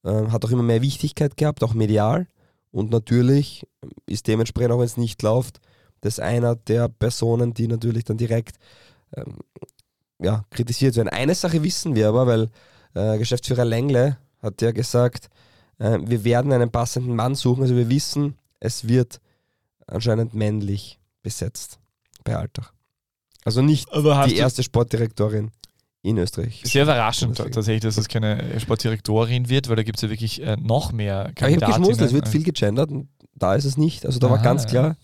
Ähm, hat auch immer mehr Wichtigkeit gehabt, auch medial. Und natürlich ist dementsprechend, auch wenn es nicht läuft, das einer der Personen, die natürlich dann direkt ähm, ja, kritisiert werden. Eine Sache wissen wir aber, weil äh, Geschäftsführer Lengle hat ja gesagt, äh, wir werden einen passenden Mann suchen. Also wir wissen, es wird anscheinend männlich besetzt bei Alltag. Also nicht die erste Sportdirektorin in Österreich. Sehr überraschend tatsächlich, dass es keine Sportdirektorin wird, weil da gibt es ja wirklich äh, noch mehr Kandidatinnen. Ich habe geschmust, es wird viel gegendert und da ist es nicht. Also da Aha, war ganz klar, ja.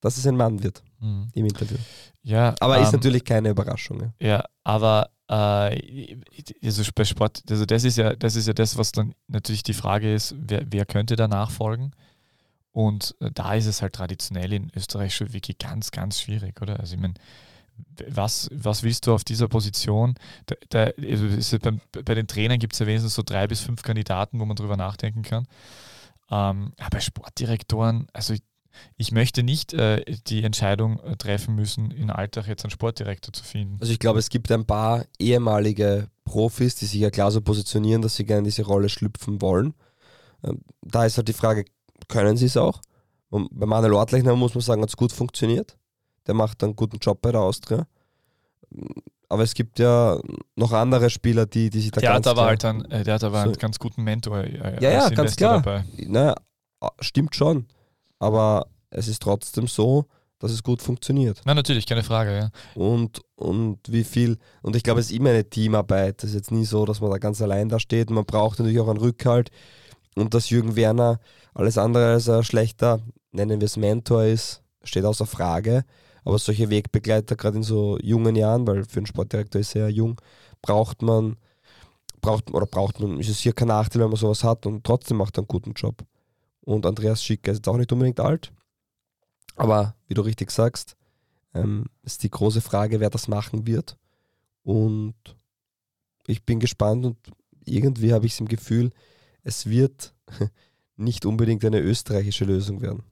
dass es ein Mann wird mhm. im Interview. Ja, aber ähm, ist natürlich keine Überraschung. Ja, ja aber äh, also bei Sport, also das ist ja, das ist ja das, was dann natürlich die Frage ist, wer, wer könnte da nachfolgen? Und äh, da ist es halt traditionell in Österreich schon wirklich ganz, ganz schwierig, oder? Also ich meine, was, was willst du auf dieser Position? Da, da, also bei, bei, den Trainern gibt es ja wenigstens so drei bis fünf Kandidaten, wo man drüber nachdenken kann. Ähm, aber bei Sportdirektoren, also ich, ich möchte nicht äh, die Entscheidung äh, treffen müssen, in Alltag jetzt einen Sportdirektor zu finden. Also ich glaube, es gibt ein paar ehemalige Profis, die sich ja klar so positionieren, dass sie gerne in diese Rolle schlüpfen wollen. Ähm, da ist halt die Frage, können sie es auch? Und bei Manuel Ortlechner muss man sagen, hat es gut funktioniert der macht einen guten Job bei der Austria. Aber es gibt ja noch andere Spieler, die, die sich da der ganz hat aber halt einen, äh, Der hat aber so. einen ganz guten Mentor. Äh, ja, ja, ganz klar. Dabei. Naja, stimmt schon. Aber es ist trotzdem so, dass es gut funktioniert. Na, natürlich, keine Frage, ja. Und, und wie viel, und ich glaube, es ist immer eine Teamarbeit. Es ist jetzt nie so, dass man da ganz allein da steht. Man braucht natürlich auch einen Rückhalt. Und dass Jürgen Werner alles andere als ein schlechter, nennen wir es Mentor ist, steht außer Frage. Aber solche Wegbegleiter, gerade in so jungen Jahren, weil für einen Sportdirektor ist er ja jung, braucht man, braucht oder braucht man, ist es hier kein Nachteil, wenn man sowas hat und trotzdem macht er einen guten Job. Und Andreas Schick ist auch nicht unbedingt alt, aber wie du richtig sagst, ähm, ist die große Frage, wer das machen wird. Und ich bin gespannt und irgendwie habe ich es im Gefühl, es wird nicht unbedingt eine österreichische Lösung werden.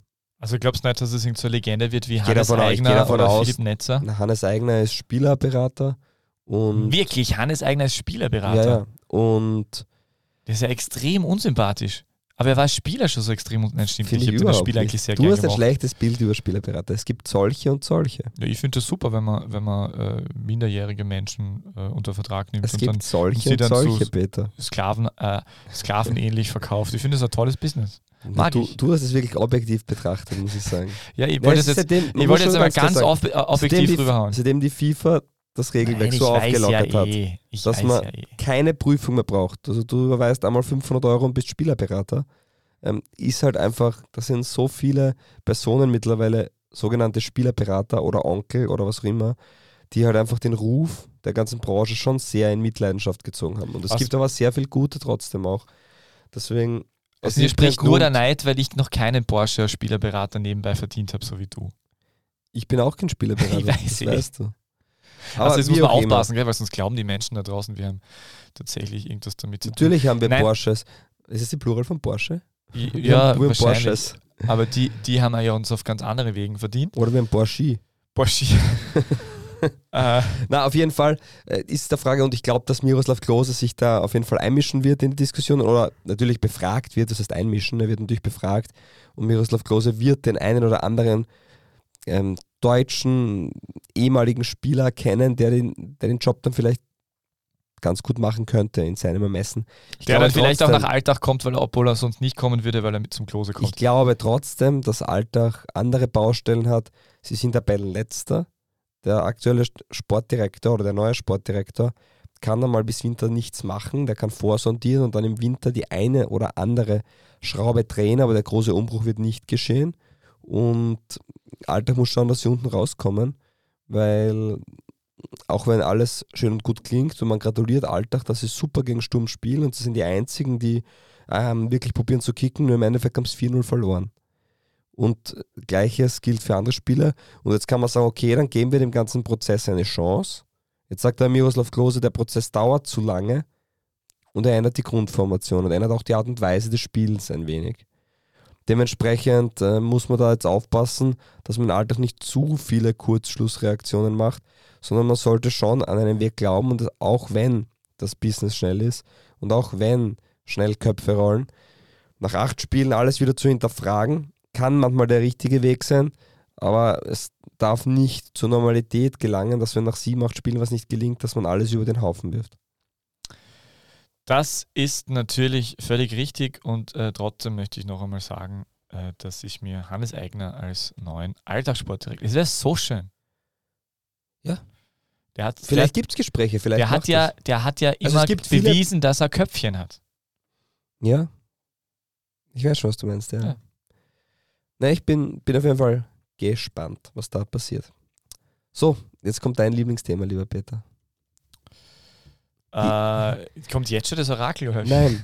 Also glaubst du nicht, dass es irgendeine so Legende wird wie Hannes davon Eigner oder aus. Philipp Netzer? Hannes Eigner ist Spielerberater und Wirklich, Hannes Eigner ist Spielerberater. ja, ja. Und Der ist ja extrem unsympathisch. Aber er war als Spieler schon so extrem un- Nein, stimmt finde nicht. ich Ich habe den Spieler eigentlich sehr Du hast ein gemacht. schlechtes Bild über Spielerberater. Es gibt solche und solche. Ja, ich finde das super, wenn man, wenn man äh, minderjährige Menschen äh, unter Vertrag nimmt Es und gibt dann solche sie und dann solche, so- Peter. Sklaven, äh, sklavenähnlich verkauft. Ich finde das ein tolles Business. Du, du hast es wirklich objektiv betrachtet, muss ich sagen. Ja, ich Ja, wollte ist jetzt, seitdem- ich wollte jetzt aber ganz auf, äh, objektiv seitdem die, rüberhauen. Seitdem die FIFA das Regelwerk Nein, so aufgelockert ja hat, eh. Dass man ja eh. keine Prüfung mehr braucht. Also du überweist einmal 500 Euro und bist Spielerberater. Ähm, ist halt einfach, da sind so viele Personen mittlerweile sogenannte Spielerberater oder Onkel oder was auch immer, die halt einfach den Ruf der ganzen Branche schon sehr in Mitleidenschaft gezogen haben. Und es gibt aber sehr viel Gute trotzdem auch. Deswegen. Also mir spricht nur der Neid, weil ich noch keinen Porsche als Spielerberater nebenbei verdient habe, so wie du. Ich bin auch kein Spielerberater, Ich weiß das eh. weißt du. also jetzt wie muss man aufpassen, gell, weil sonst glauben die Menschen da draußen, wir haben tatsächlich irgendwas damit zu tun. Natürlich haben wir Nein. Porsches. Ist es die Plural von Porsche? Ja, haben, wir wahrscheinlich. Porsches. Aber die, die haben ja uns auf ganz andere Wegen verdient. Oder wir haben Porsche. Porsche. äh, Na, auf jeden Fall äh, ist der Frage, und ich glaube, dass Miroslav Klose sich da auf jeden Fall einmischen wird in die Diskussion oder natürlich befragt wird, das heißt einmischen, er wird natürlich befragt und Miroslav Klose wird den einen oder anderen ähm, deutschen ehemaligen Spieler kennen, der den, der den Job dann vielleicht ganz gut machen könnte in seinem Ermessen. Ich der glaube dann vielleicht auch nach Alltag kommt, weil obwohl er sonst nicht kommen würde, weil er mit zum Klose Ich kommt. glaube trotzdem, dass Alltag andere Baustellen hat. Sie sind Tabellenletzter. Der aktuelle Sportdirektor oder der neue Sportdirektor kann dann mal bis Winter nichts machen. Der kann vorsondieren und dann im Winter die eine oder andere Schraube drehen, aber der große Umbruch wird nicht geschehen. Und Alltag muss schauen, dass sie unten rauskommen, weil auch wenn alles schön und gut klingt und man gratuliert Alltag, dass sie super gegen Sturm spielen und sie sind die einzigen, die ähm, wirklich probieren zu kicken, nur im Endeffekt haben sie 4-0 verloren. Und gleiches gilt für andere Spieler. Und jetzt kann man sagen, okay, dann geben wir dem ganzen Prozess eine Chance. Jetzt sagt der Miroslav Klose, der Prozess dauert zu lange und er ändert die Grundformation und ändert auch die Art und Weise des Spiels ein wenig. Dementsprechend äh, muss man da jetzt aufpassen, dass man im Alltag nicht zu viele Kurzschlussreaktionen macht, sondern man sollte schon an einen Weg glauben und auch wenn das Business schnell ist und auch wenn schnell Köpfe rollen, nach acht Spielen alles wieder zu hinterfragen, kann manchmal der richtige Weg sein, aber es darf nicht zur Normalität gelangen, dass wenn nach sieben, acht Spielen was nicht gelingt, dass man alles über den Haufen wirft. Das ist natürlich völlig richtig und äh, trotzdem möchte ich noch einmal sagen, äh, dass ich mir Hannes Eigner als neuen Alltagssportdirektor. Es wäre so schön. Ja. Der hat, Vielleicht gibt es Gespräche, der, vielleicht der hat ja, das. der hat ja Also immer viele- bewiesen, dass er Köpfchen hat. Ja. Ich weiß schon, was du meinst, ja. Ja. Na, ich bin, bin auf jeden Fall gespannt, was da passiert. So, jetzt kommt dein Lieblingsthema, lieber Peter. Äh, kommt jetzt schon das Orakel? Oder? Nein.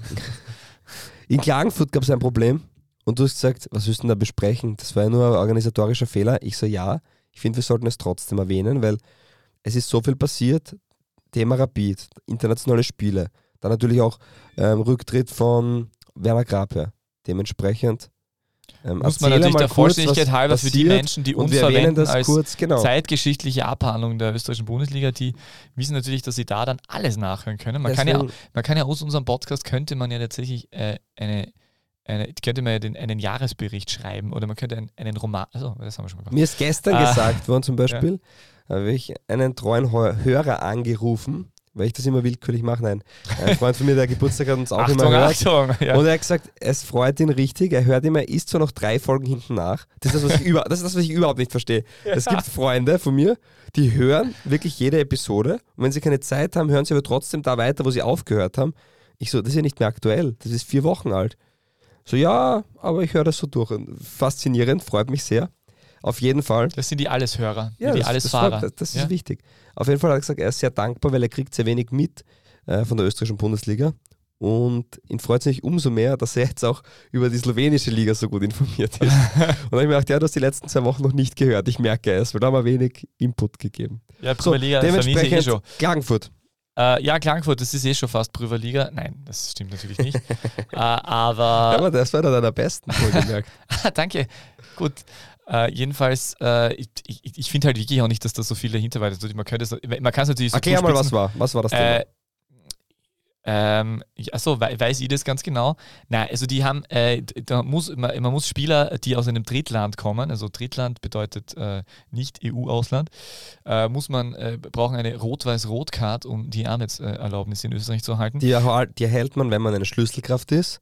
In Klagenfurt gab es ein Problem und du hast gesagt, was willst du denn da besprechen? Das war ja nur ein organisatorischer Fehler. Ich so, ja, ich finde, wir sollten es trotzdem erwähnen, weil es ist so viel passiert. Thema Rapid, internationale Spiele, dann natürlich auch ähm, Rücktritt von Werner Grape. Dementsprechend ähm, Muss man natürlich der Vollständigkeit halber für die Menschen, die uns verwenden das als kurz, genau. zeitgeschichtliche Abhandlung der österreichischen Bundesliga, die wissen natürlich, dass sie da dann alles nachhören können. Man, kann ja, man kann ja aus unserem Podcast, könnte man ja tatsächlich äh, eine, eine, könnte man ja den, einen Jahresbericht schreiben oder man könnte einen, einen Roman, also das haben wir schon gemacht. Mir ist gestern Ah. gesagt worden, zum Beispiel, habe ich einen treuen Hör- Hörer angerufen, weil ich das immer willkürlich mache. Nein, ein Freund von mir, der Geburtstag hat uns auch Achtung, immer hört. Achtung! Ja. Und er hat gesagt, es freut ihn richtig, er hört immer, er ist zwar noch drei Folgen hinten nach. Das ist das, was ich, über, das, ist das, was ich überhaupt nicht verstehe. Es gibt Freunde von mir, die hören wirklich jede Episode und wenn sie keine Zeit haben, hören sie aber trotzdem da weiter, wo sie aufgehört haben. Ich so, das ist ja nicht mehr aktuell, das ist vier Wochen alt. So, ja, aber ich höre das so durch. Faszinierend, freut mich sehr. Auf jeden Fall. Das sind die Alleshörer, Ja, die das, Allesfahrer. Das, das, das ist ja? wichtig. Auf jeden Fall hat er gesagt, er ist sehr dankbar, weil er kriegt sehr wenig mit äh, von der österreichischen Bundesliga. Und ihn freut es nicht umso mehr, dass er jetzt auch über die slowenische Liga so gut informiert ist. und dann habe ich mir gedacht, ja, du hast die letzten zwei Wochen noch nicht gehört. Ich merke es, weil da haben wir wenig Input gegeben. Ja, So, ich eh dementsprechend schon. Klagenfurt. Äh, ja, Klagenfurt, das ist eh schon fast Prüverliga. Nein, das stimmt natürlich nicht. äh, Ja, aber, aber das war einer deiner besten, wohlgemerkt. danke. Gut. Äh, jedenfalls, äh, ich, ich, ich finde halt wirklich auch nicht, dass da so viel dahinter war. Also Man, kann es natürlich so Erklär mal, was war. Was war das Thema? Äh, ähm, achso, wei- weiß ich das ganz genau? Nein, also die haben, äh, da muss, man, man muss Spieler, die aus einem Drittland kommen, also Drittland bedeutet äh, nicht EU-Ausland, äh, muss man, äh, brauchen eine Rot-Weiß-Rot-Card, um die Arbeitserlaubnis in Österreich zu erhalten. Die, die erhält man, wenn man eine Schlüsselkraft ist.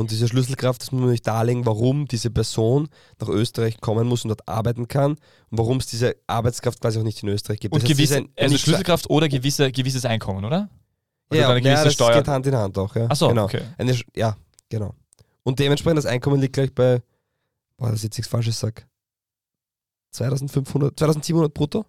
Und diese Schlüsselkraft, das muss man nicht darlegen, warum diese Person nach Österreich kommen muss und dort arbeiten kann und warum es diese Arbeitskraft quasi auch nicht in Österreich gibt. Und Das heißt, es gewisse, also Schlüsselkraft oder gewisse, gewisses Einkommen, oder? Oder Ja, eine gewisse ja das Steuer. geht Hand in Hand auch. Ja. Achso, genau. okay. Eine, ja, genau. Und dementsprechend das Einkommen liegt gleich bei, boah, dass ich jetzt nichts Falsches sage, 2500, 2700 brutto?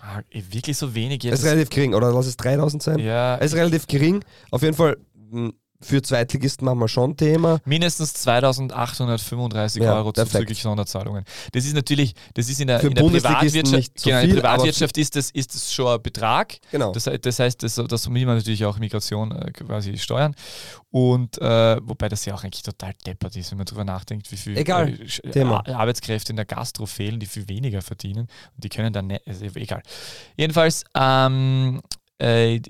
Ah, eh, wirklich so wenig Das jetzt. ist relativ gering, oder lass es 3000 sein? ja, Es ist relativ gering. Auf jeden Fall mh, für Zweitligisten machen wir schon Thema. Mindestens 2835 Ja, Euro perfekt. zuzüglich Sonderzahlungen. Das ist natürlich, das ist in der, in der Privatwirtschaft, nicht so genau, in der Privatwirtschaft ist das, ist das schon ein Betrag. Genau. Das, das heißt, das, das sommiert man natürlich auch Migration äh, quasi steuern. Und äh, wobei das ja auch eigentlich total deppert ist, wenn man drüber nachdenkt, wie viel Egal. äh. Ar- Arbeitskräfte in der Gastro fehlen, die viel weniger verdienen. Und die können dann, ne, also egal. Jedenfalls, ähm, äh,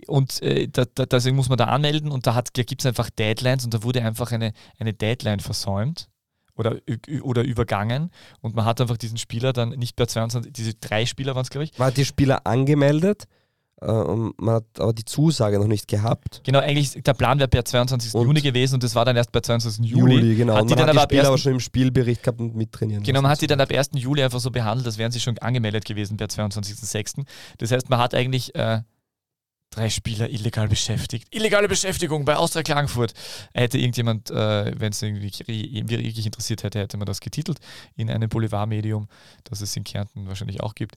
und äh, da, da, deswegen muss man da anmelden und da, da gibt es einfach Deadlines und da wurde einfach eine, eine Deadline versäumt oder, oder übergangen und man hat einfach diesen Spieler dann nicht per 22, diese drei Spieler waren es, glaube ich, Man hat die Spieler angemeldet, äh, und man hat aber die Zusage noch nicht gehabt. Genau, eigentlich der Plan wäre per 22. Und- Juni gewesen und das war dann erst per 22. Juli. genau. Hat und die man dann hat die aber ab Spieler aber schon im Spielbericht gehabt und mittrainieren Genau, man hat die dann ab 1. Juli einfach so behandelt, als wären sie schon angemeldet gewesen per 22.06. Das heißt, man hat eigentlich äh, drei Spieler illegal beschäftigt. Illegale Beschäftigung bei Austria Klagenfurt. Hätte irgendjemand, äh, wenn es irgendwie wirklich interessiert hätte, hätte man das getitelt in einem Boulevardmedium, das es in Kärnten wahrscheinlich auch gibt.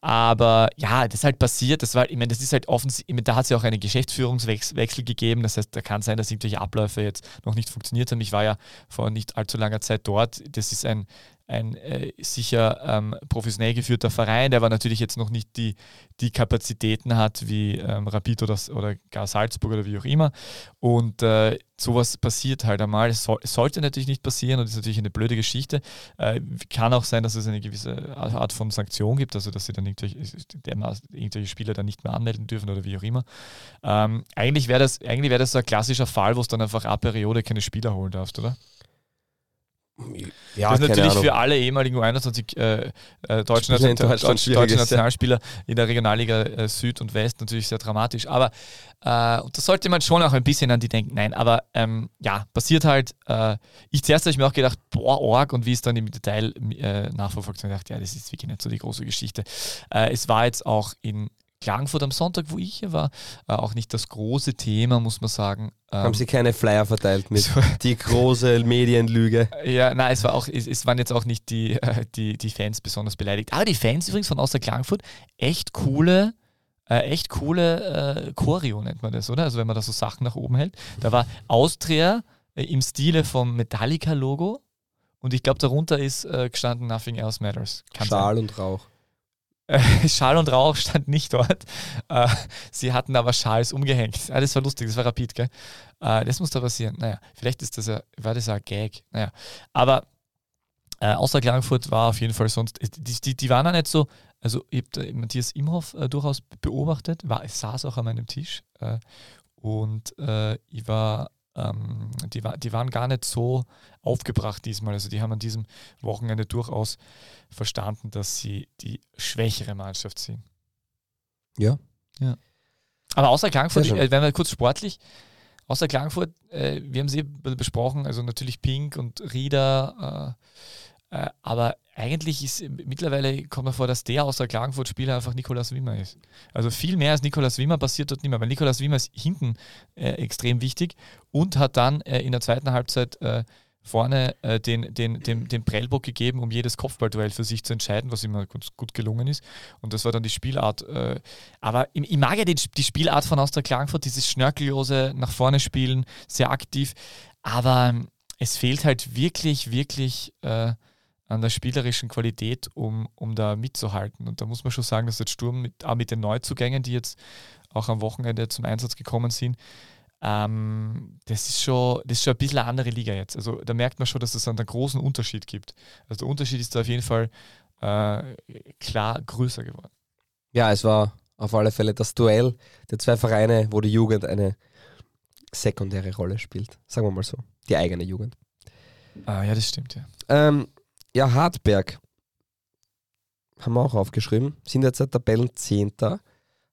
Aber ja, das ist halt passiert. Das war, ich meine, das ist halt offensichtlich, da hat es ja auch einen Geschäftsführungswechsel gegeben. Das heißt, da kann sein, dass irgendwelche Abläufe jetzt noch nicht funktioniert haben. Ich war ja vor nicht allzu langer Zeit dort. Das ist ein, ein äh, sicher ähm, professionell geführter Verein, der aber natürlich jetzt noch nicht die, die Kapazitäten hat wie ähm, Rapid oder, oder gar Salzburg oder wie auch immer. Und äh, sowas passiert halt einmal. Es, es sollte natürlich nicht passieren und ist natürlich eine blöde Geschichte. Äh, kann auch sein, dass es eine gewisse Art von Sanktion gibt, also dass sie dann irgendwelche, irgendwelche Spieler dann nicht mehr anmelden dürfen oder wie auch immer. Ähm, eigentlich wäre das, wär das so ein klassischer Fall, wo es dann einfach a Periode keine Spieler holen darfst, oder? Ja, das ist natürlich Ahnung. für alle ehemaligen U21 äh, äh, deutschen, in deutschen ja. Nationalspieler in der Regionalliga äh, Süd und West natürlich sehr dramatisch. Aber äh, und das sollte man schon auch ein bisschen an die denken. Nein, aber ähm, ja, passiert halt. Äh, ich zuerst habe ich mir auch gedacht, boah, Org, und wie es dann im Detail nachverfolgt, habe ich gedacht, ja, das ist wirklich nicht so die große Geschichte. Es war jetzt auch in Klagenfurt am Sonntag, wo ich hier war, äh, auch nicht das große Thema, muss man sagen. Ähm, Haben sie keine Flyer verteilt mit so- die große Medienlüge. ja, nein, es war auch, es, es waren jetzt auch nicht die, äh, die, die Fans besonders beleidigt. Aber die Fans übrigens von Austria Klagenfurt, echt coole, äh, echt coole äh, Choreo nennt man das, oder? Also wenn man da so Sachen nach oben hält. Da war Austria äh, im Stile vom Metallica-Logo und ich glaube darunter ist äh, gestanden Nothing Else Matters. Kann sein. Schal und Rauch. Äh, Schal und Rauch stand nicht dort. Äh, sie hatten aber Schals umgehängt. Ah, das war lustig, das war rapid, gell? Äh, das muss da passieren. Naja, vielleicht ist das ja, war das ja ein Gag. Naja, aber äh, außer Klagenfurt war auf jeden Fall sonst, die, die, die waren auch nicht so, also ich habe Matthias Imhoff äh, durchaus beobachtet, war, ich saß auch an meinem Tisch äh, und ich war, ähm, die, die waren gar nicht so aufgebracht diesmal. Also die haben an diesem Wochenende durchaus verstanden, dass sie die schwächere Mannschaft sind. Ja. ja. Aber außer Klagenfurt, äh, wenn wir kurz sportlich, außer Klagenfurt, äh, wir haben sie besprochen, also natürlich Pink und Rieder, äh, äh, aber eigentlich ist mittlerweile kommt mir vor, dass der außer Klagenfurt-Spieler einfach Nikolaus Wimmer ist. Also viel mehr als Nikolaus Wimmer passiert dort nicht mehr, weil Nikolaus Wimmer ist hinten äh, extrem wichtig und hat dann äh, in der zweiten Halbzeit äh, vorne äh, den, den, den, den Prellbock gegeben, um jedes Kopfballduell für sich zu entscheiden, was immer gut, gut gelungen ist. Und das war dann die Spielart. Äh, aber ich, ich, mag ja die, die Spielart von Austria Klagenfurt, dieses schnörkellose nach vorne spielen, sehr aktiv. Aber es fehlt halt wirklich, wirklich äh, an der spielerischen Qualität, um, um da mitzuhalten. Und da muss man schon sagen, dass der Sturm mit, auch mit den Neuzugängen, die jetzt auch am Wochenende zum Einsatz gekommen sind, ähm, das, ist schon, das ist schon ein bisschen eine andere Liga jetzt. Also da merkt man schon, dass es einen großen Unterschied gibt. Also der Unterschied ist da auf jeden Fall äh, klar größer geworden. Ja, es war auf alle Fälle das Duell der zwei Vereine, wo die Jugend eine sekundäre Rolle spielt. Sagen wir mal so. Die eigene Jugend. Ah, ja, das stimmt, ja. Ähm, ja, Hartberg haben wir auch aufgeschrieben, sind jetzt Tabellenzehnter,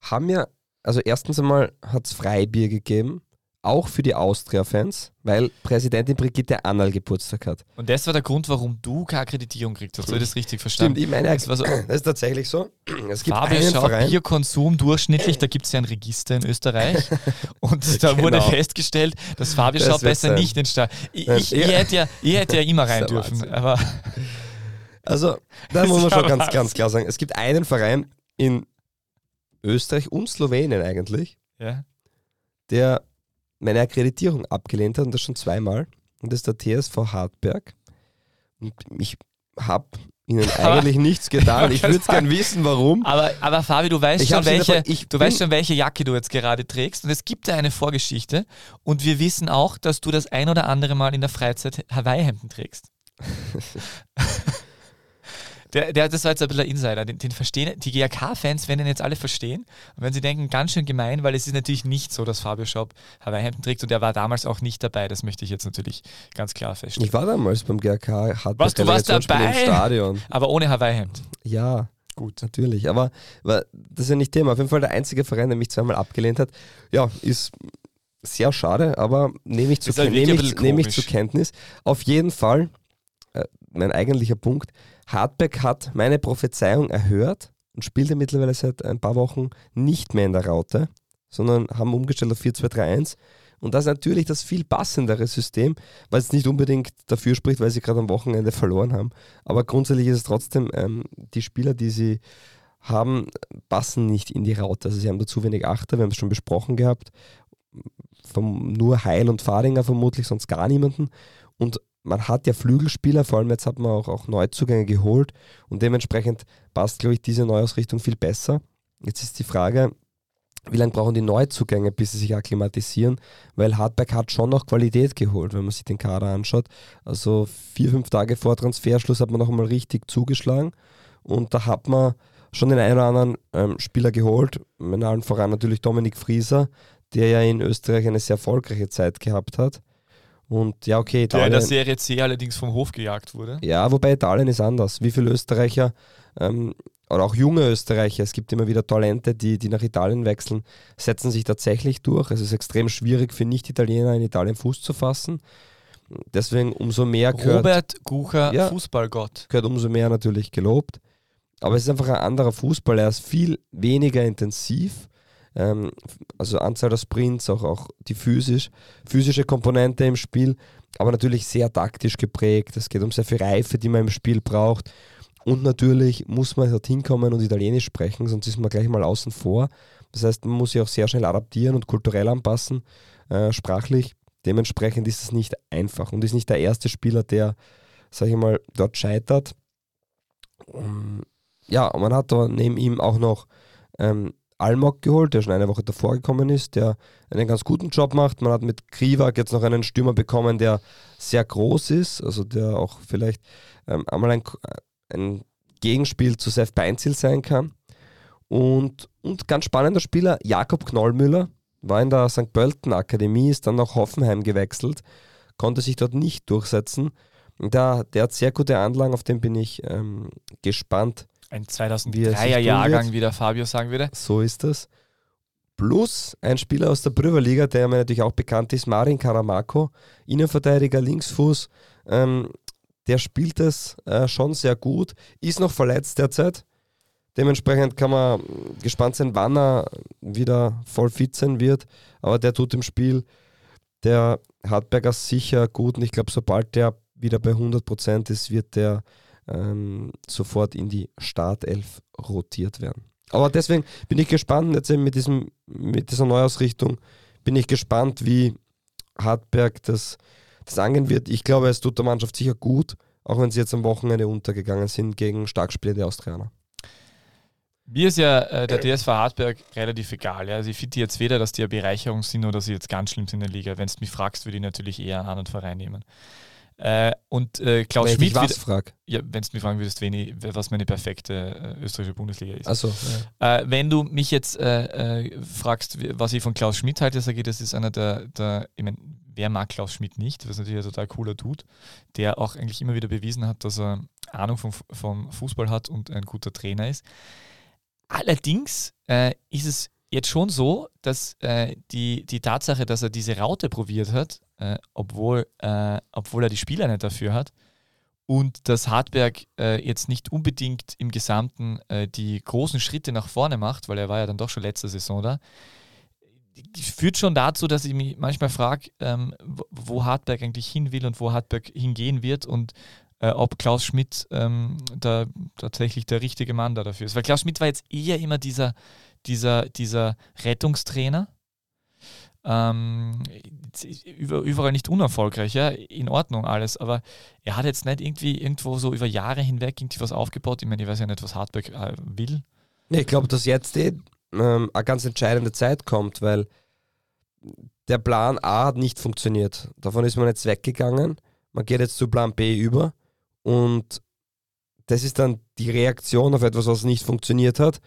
haben ja, also erstens einmal hat es Freibier gegeben, auch für die Austria-Fans, weil Präsidentin Brigitte Annal Geburtstag hat. Und das war der Grund, warum du keine Akkreditierung kriegst. Hast du das richtig verstanden? Stimmt, ich meine, das, so, das ist tatsächlich so. Es gibt Fabio einen Verein. Bierkonsum durchschnittlich, da gibt es ja ein Register in Österreich und da genau. wurde festgestellt, dass Fabio Schau besser sein. nicht in Stall. Ich, ich, ich, hätte ja, ich hätte ja immer rein dürfen, aber... Also, da muss man schon ganz, ganz klar sagen, es gibt einen Verein in Österreich und Slowenien eigentlich, ja. der meine Akkreditierung abgelehnt hat und das schon zweimal. Und das ist der TSV Hartberg. Und ich habe ihnen eigentlich nichts getan. Ich würde gerne wissen, warum. Aber, aber Fabi, du weißt, schon welche, du weißt schon, welche Jacke du jetzt gerade trägst. Und es gibt da eine Vorgeschichte. Und wir wissen auch, dass du das ein oder andere Mal in der Freizeit Hawaii-Hemden trägst. Der, der, das war jetzt ein bisschen Insider. Den, den verstehen, die GAK-Fans werden den jetzt alle verstehen. Und wenn sie denken, ganz schön gemein, weil es ist natürlich nicht so, dass Fabio Schaub Hawaii Hemden trägt und er war damals auch nicht dabei. Das möchte ich jetzt natürlich ganz klar feststellen. Ich war damals beim GAK, hat Was, du warst dabei? Im Stadion. Aber ohne Hawaii-Hemd. Ja. Gut. Natürlich, aber, aber das ist ja nicht Thema. Auf jeden Fall der einzige Verein, der mich zweimal abgelehnt hat. Ja, ist sehr schade, aber nehme ich, zu, halt nehme ich, nehme ich zur Kenntnis. Auf jeden Fall, äh, mein eigentlicher Punkt, Hartberg hat meine Prophezeiung erhört und spielte mittlerweile seit ein paar Wochen nicht mehr in der Raute, sondern haben umgestellt auf 4-2-3-1. Und das ist natürlich das viel passendere System, weil es nicht unbedingt dafür spricht, weil sie gerade am Wochenende verloren haben. Aber grundsätzlich ist es trotzdem, ähm, die Spieler, die sie haben, passen nicht in die Raute. Also sie haben da zu wenig Achter, wir haben es schon besprochen gehabt. Vom, nur Heil und Fadinger vermutlich, sonst gar niemanden. Und man hat ja Flügelspieler, vor allem jetzt hat man auch, auch Neuzugänge geholt und dementsprechend passt, glaube ich, diese Neuausrichtung viel besser. Jetzt ist die Frage, wie lange brauchen die Neuzugänge, bis sie sich akklimatisieren? Weil Hartberg hat schon noch Qualität geholt, wenn man sich den Kader anschaut. Also vier, fünf Tage vor Transferschluss hat man noch einmal richtig zugeschlagen und da hat man schon den einen oder anderen ähm, Spieler geholt, mit allen voran natürlich Dominik Frieser, der ja in Österreich eine sehr erfolgreiche Zeit gehabt hat. Und ja, okay. Italien, der in der Serie C allerdings vom Hof gejagt wurde. Ja, wobei Italien ist anders. Wie viele Österreicher ähm, oder auch junge Österreicher, es gibt immer wieder Talente, die, die nach Italien wechseln, setzen sich tatsächlich durch. Es ist extrem schwierig für Nicht-Italiener in Italien Fuß zu fassen. Deswegen umso mehr gehört. Robert Gucher, ja, Fußballgott. Gehört umso mehr natürlich gelobt. Aber es ist einfach ein anderer Fußball. Er ist viel weniger intensiv ähm, also Anzahl der Sprints, auch, auch die physisch, physische Komponente im Spiel, aber natürlich sehr taktisch geprägt. Es geht um sehr viel Reife, die man im Spiel braucht. Und natürlich muss man dorthin kommen und Italienisch sprechen, sonst ist man gleich mal außen vor. Das heißt, man muss sich auch sehr schnell adaptieren und kulturell anpassen, äh, sprachlich. Dementsprechend ist es nicht einfach und ist nicht der erste Spieler, der, sage ich mal, dort scheitert. Um, ja, man hat da neben ihm auch noch ähm, Almog geholt, der schon eine Woche davor gekommen ist, der einen ganz guten Job macht. Man hat mit Krivak jetzt noch einen Stürmer bekommen, der sehr groß ist, also der auch vielleicht ähm, einmal ein, ein Gegenspiel zu Seth Beinzil sein kann. Und, und ganz spannender Spieler, Jakob Knollmüller, war in der St. Pölten Akademie, ist dann nach Hoffenheim gewechselt, konnte sich dort nicht durchsetzen. Der, der hat sehr gute Anlagen, auf den bin ich ähm, gespannt, ein 2003er Jahrgang, wie der Fabio sagen würde. So ist das. Plus ein Spieler aus der Prüverliga, der mir natürlich auch bekannt ist, Marin Karamako, Innenverteidiger, Linksfuß. Ähm, der spielt es äh, schon sehr gut, ist noch verletzt derzeit. Dementsprechend kann man gespannt sein, wann er wieder voll fit sein wird. Aber der tut im Spiel, der Hartberger sicher gut und ich glaube, sobald der wieder bei 100% ist, wird der ähm, sofort in die Startelf rotiert werden. Aber deswegen bin ich gespannt, jetzt eben mit, diesem, mit dieser Neuausrichtung, bin ich gespannt, wie Hartberg das, das angehen wird. Ich glaube, es tut der Mannschaft sicher gut, auch wenn sie jetzt am Wochenende untergegangen sind gegen stark spielende Austrianer. Mir ist ja äh, der DSV Hartberg relativ egal. Ja. Also ich finde jetzt weder, dass die eine Bereicherung sind oder dass sie jetzt ganz schlimm sind in der Liga. Wenn du mich fragst, würde ich natürlich eher einen anderen Verein nehmen. Äh, und äh, Klaus Wenn Schmidt. was frag. Ja, wenn du mich fragen würdest, ich, was meine perfekte äh, österreichische Bundesliga ist. Also, Äh, wenn du mich jetzt äh, äh, fragst, was ich von Klaus Schmidt halte, sage ich, das ist einer der, der ich mein, wer mag Klaus Schmidt nicht? Ist natürlich ein total cooler Dude, der auch eigentlich immer wieder bewiesen hat, dass er Ahnung vom, vom Fußball hat und ein guter Trainer ist. Allerdings ist es jetzt schon so, dass die, die Tatsache, dass er diese Raute probiert hat, äh, obwohl, äh, obwohl er die Spieler nicht dafür hat, und dass Hartberg äh, jetzt nicht unbedingt im Gesamten äh, die großen Schritte nach vorne macht, weil er war ja dann doch schon letzte Saison da, führt schon dazu, dass ich mich manchmal frage, ähm, wo- wo Hartberg eigentlich hin will und wo Hartberg hingehen wird und äh, ob Klaus Schmidt ähm, da tatsächlich der richtige Mann da dafür ist. Weil Klaus Schmidt war jetzt eher immer dieser, dieser, dieser Rettungstrainer. Ähm, über, überall nicht unerfolgreich, ja, in Ordnung alles, aber er hat jetzt nicht irgendwie irgendwo so über Jahre hinweg irgendwie was aufgebaut. Ich meine, ich weiß ja nicht, was Hartberg äh, will. Ich glaube, dass jetzt eh, ähm, eine ganz entscheidende Zeit kommt, weil der Plan A hat nicht funktioniert. Davon ist man jetzt weggegangen. Man geht jetzt zu Plan B über und das ist dann die Reaktion auf etwas, was nicht funktioniert hat.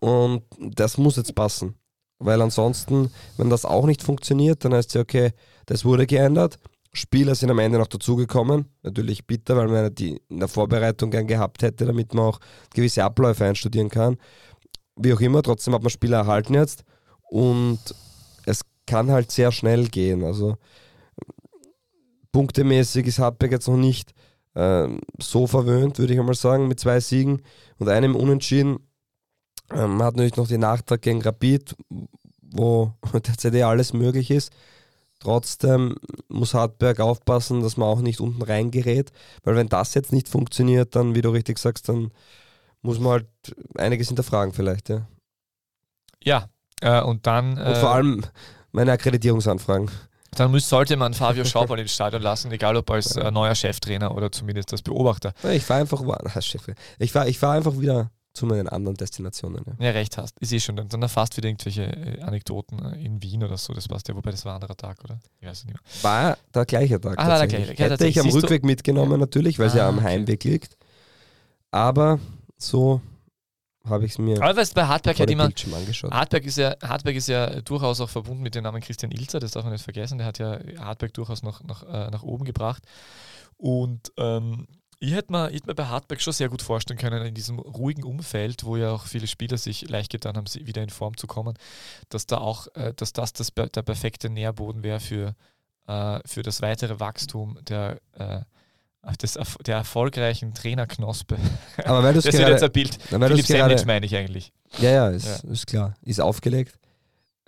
Und das muss jetzt passen. Weil ansonsten, wenn das auch nicht funktioniert, dann heißt es ja, okay, das wurde geändert. Spieler sind am Ende noch dazugekommen. Natürlich bitter, weil man die in der Vorbereitung gern gehabt hätte, damit man auch gewisse Abläufe einstudieren kann. Wie auch immer, trotzdem hat man Spieler erhalten jetzt. Und es kann halt sehr schnell gehen. Also punktemäßig ist Hartberg jetzt noch nicht ähm, so verwöhnt, würde ich einmal sagen, mit zwei Siegen und einem Unentschieden. Ähm, man hat natürlich noch den Nachtrag gegen Rapid, wo eh alles möglich ist. Trotzdem muss Hartberg aufpassen, dass man auch nicht unten reingerät, weil wenn das jetzt nicht funktioniert, dann, wie du richtig sagst, dann muss man halt einiges hinterfragen vielleicht. Ja. Ja, äh, und dann, Und äh, vor allem meine Akkreditierungsanfragen. dann muss, sollte man Fabio Schaubal ins Stadion lassen, egal ob als äh, neuer Cheftrainer oder zumindest als Beobachter. Ich fahre einfach. Ich fahre ich fahr einfach wieder zu meinen anderen Destinationen. Ja. Ja, recht hast. Ist eh schon. Dann, dann erfasst wieder irgendwelche äh, Anekdoten äh, in Wien oder so. Das passt ja, wobei das war ein anderer Tag, oder? Ich weiß nicht mehr. War der gleiche Tag. Ah, der tatsächlich. gleiche. Ja, Hätte ich am Rückweg mitgenommen natürlich, weil es ja Ah, am okay. Heimweg liegt. Aber so habe ich es mir Aber weißt, bei Hartberg hat immer. Angeschaut. Hartberg ist, ja, Hartberg ist ja durchaus auch verbunden mit dem Namen Christian Ilzer, das darf man nicht vergessen. Der hat ja Hartberg durchaus noch, noch, äh, nach oben gebracht. Und ähm, ich hätte mir, ich hätte mir bei Hartberg schon sehr gut vorstellen können, in diesem ruhigen Umfeld, wo ja auch viele Spieler sich leicht getan haben, wieder in Form zu kommen, dass da auch, äh, dass das, das der perfekte Nährboden wäre für, äh, für das weitere Wachstum der, äh, des, der erfolgreichen Trainerknospe. Aber weil Das wird jetzt gerade, ein Bild. Philipp gerade Sandwich meine ich eigentlich. Ja, ja, ist, ist klar. Ist aufgelegt.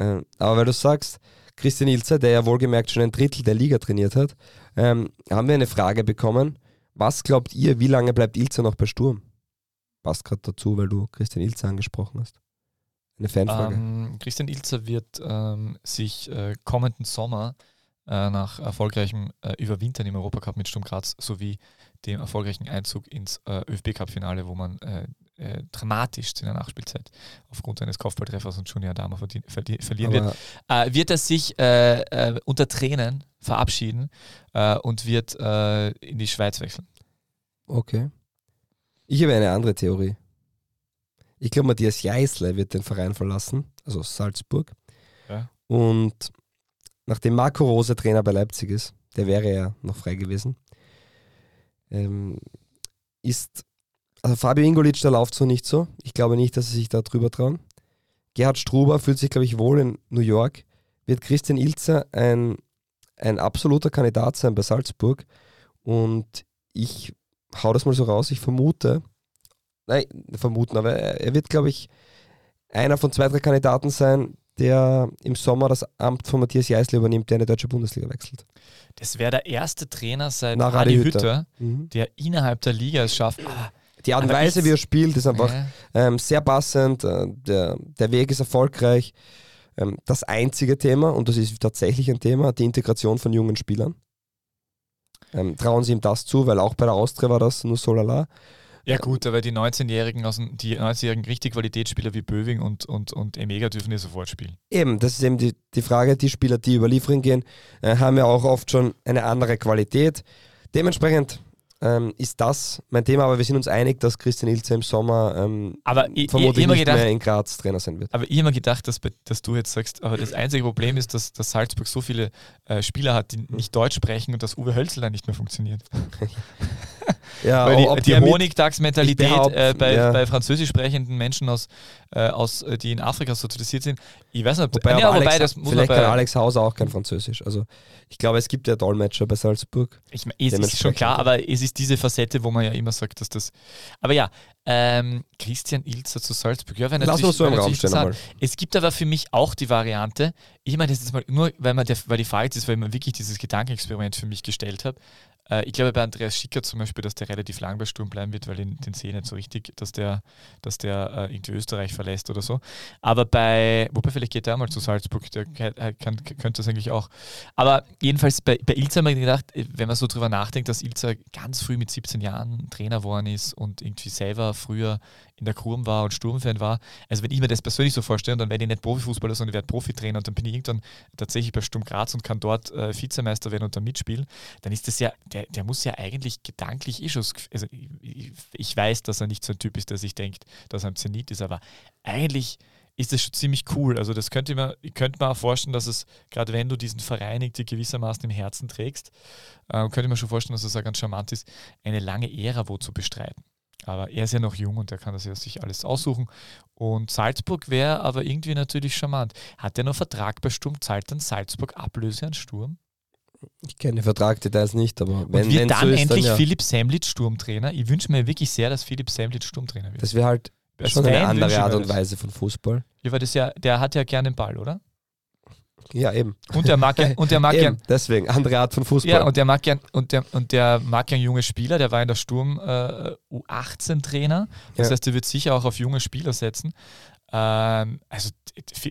Ähm, aber weil du sagst, Christian Ilzer, der ja wohlgemerkt schon ein Drittel der Liga trainiert hat, ähm, haben wir eine Frage bekommen. Was glaubt ihr, wie lange bleibt Ilzer noch bei Sturm? Passt gerade dazu, weil du Christian Ilzer angesprochen hast. Eine Fanfrage. Ähm, Christian Ilzer wird ähm, sich äh, kommenden Sommer äh, nach erfolgreichem äh, Überwintern im Europacup mit Sturm Graz sowie dem erfolgreichen Einzug ins äh, ÖFB-Cup-Finale, wo man äh, dramatisch in der Nachspielzeit aufgrund eines Kopfballtreffers und Junior verdien, verlieren wird, äh, wird er sich äh, äh, unter Tränen verabschieden äh, und wird in die Schweiz wechseln. okay. Ich habe eine andere Theorie. Ich glaube, Matthias Jeißle wird den Verein verlassen, also Salzburg. Ja. Und nachdem Marco Rose Trainer bei Leipzig ist, der wäre ja noch frei gewesen, ähm, ist, also Fabio Ingolic, da läuft so nicht so. Ich glaube nicht, dass sie sich da drüber trauen. Gerhard Struber fühlt sich, glaube ich, wohl in New York. Wird Christian Ilzer ein, ein absoluter Kandidat sein bei Salzburg. Und ich hau das mal so raus, ich vermute, nein, vermuten, aber er wird, glaube ich, einer von zwei, drei Kandidaten sein, der im Sommer das Amt von Matthias Jeißle übernimmt, der in die deutsche Bundesliga wechselt. Das wäre der erste Trainer seit Nach Adi Hütter, Hütter. Mhm. der innerhalb der Liga es schafft. Ah, Die Art und Weise, wie er spielt, ist einfach ja. ähm, sehr passend. Äh, der, der Weg ist erfolgreich. Ähm, das einzige Thema, und das ist tatsächlich ein Thema, die Integration von jungen Spielern. Ähm, trauen sie ihm das zu, weil auch bei der Austria war das nur so lala. Ja gut, aber die 19-Jährigen, aus dem- die 19-jährigen richtig Qualitätsspieler wie Böwing und, und, und Emega dürfen ja sofort spielen. Eben, das ist eben die, die Frage, die Spieler, die über Liefering gehen, äh, haben ja auch oft schon eine andere Qualität. Dementsprechend ähm, ist das mein Thema, aber wir sind uns einig, dass Christian Ilze im Sommer ähm, Aber ich, ich, ich vermutlich immer nicht gedacht, mehr in Graz Trainer sein wird. aber ich immer gedacht, dass, dass du jetzt sagst, aber das einzige Problem ist, dass, dass Salzburg so viele äh, Spieler hat, die nicht Deutsch sprechen und dass Uwe Hölzler nicht mehr funktioniert. Ja, Weil die, die behaupte, äh, bei, ja. bei französisch sprechenden Menschen, aus, äh, aus, äh, die in Afrika sozialisiert sind, ich weiß nicht, Wobei, äh, aber Alex, wobei das muss vielleicht kann Alex Hauser auch kein Französisch. Also ich glaube, es gibt ja Dolmetscher bei Salzburg. Ich mein, es ist schon klar, aber es ist diese Facette, wo man ja immer sagt, dass das. Aber ja, ähm, Christian Ilzer zu Salzburg. Ja, wenn Lass uns so im Raum stehen einmal. Es gibt aber für mich auch die Variante, ich meine, das ist jetzt mal nur, weil, man der, weil die Frage ist, weil man wirklich dieses Gedankenexperiment für mich gestellt hat. Äh, ich glaube bei Andreas Schicker zum Beispiel, dass der relativ lang bei Sturm bleiben wird, weil den, den sehe ich nicht so richtig, dass der, dass der äh, irgendwie Österreich verlässt oder so. Aber bei, wobei vielleicht geht der mal zu Salzburg, der kann, kann, könnte das eigentlich auch. Aber jedenfalls bei, bei Ilzer habe ich gedacht, äh, wenn man so drüber nachdenkt, dass Ilzer ganz früh mit 17 Jahren Trainer geworden ist und irgendwie selber früher in der Kurm war und Sturmfan war. Also wenn ich mir das persönlich so vorstelle, dann werde ich nicht Profifußballer, sondern ich werde Profitrainer und dann bin ich irgendwann tatsächlich bei Sturm Graz und kann dort äh, Vizemeister werden und da mitspielen, dann ist das ja, der, der muss ja eigentlich gedanklich eh also ich, ich- weiß, dass er nicht so ein Typ ist, der sich denkt, dass er im Zenit ist, aber eigentlich ist das schon ziemlich cool. Also das könnte man, könnte mir auch vorstellen, dass es, gerade wenn du diesen Verein irgendwie gewissermaßen im Herzen trägst, äh, könnte mir schon vorstellen, dass es auch ganz charmant ist, eine lange Ära wo zu bestreiten. Aber er ist ja noch jung und er kann das ja sich alles aussuchen. Und Salzburg wäre aber irgendwie natürlich charmant. Hat er noch Vertrag bei Sturm? Zahlt dann Salzburg Ablöse an Sturm? Ich kenne die Vertragdetails nicht, aber wenn und wird wenn's dann so ist, endlich dann ja. Philipp Semlitz Sturmtrainer? Ich wünsche mir wirklich sehr, dass Philipp Semlitz Sturmtrainer wird. Das wäre halt Als schon eine andere Art und das. Weise von Fußball. Ja, weil das ja, der hat ja gerne den Ball, oder? Ja, eben. Und der mag ja, und der mag ja, eben. Deswegen, andere Art von Fußball. ja, und der mag gern, und der, und der mag gern junge Spieler, der war in der Sturm äh, U18-Trainer. Das Ja. heißt, der wird sicher auch auf junge Spieler setzen. Ähm, also,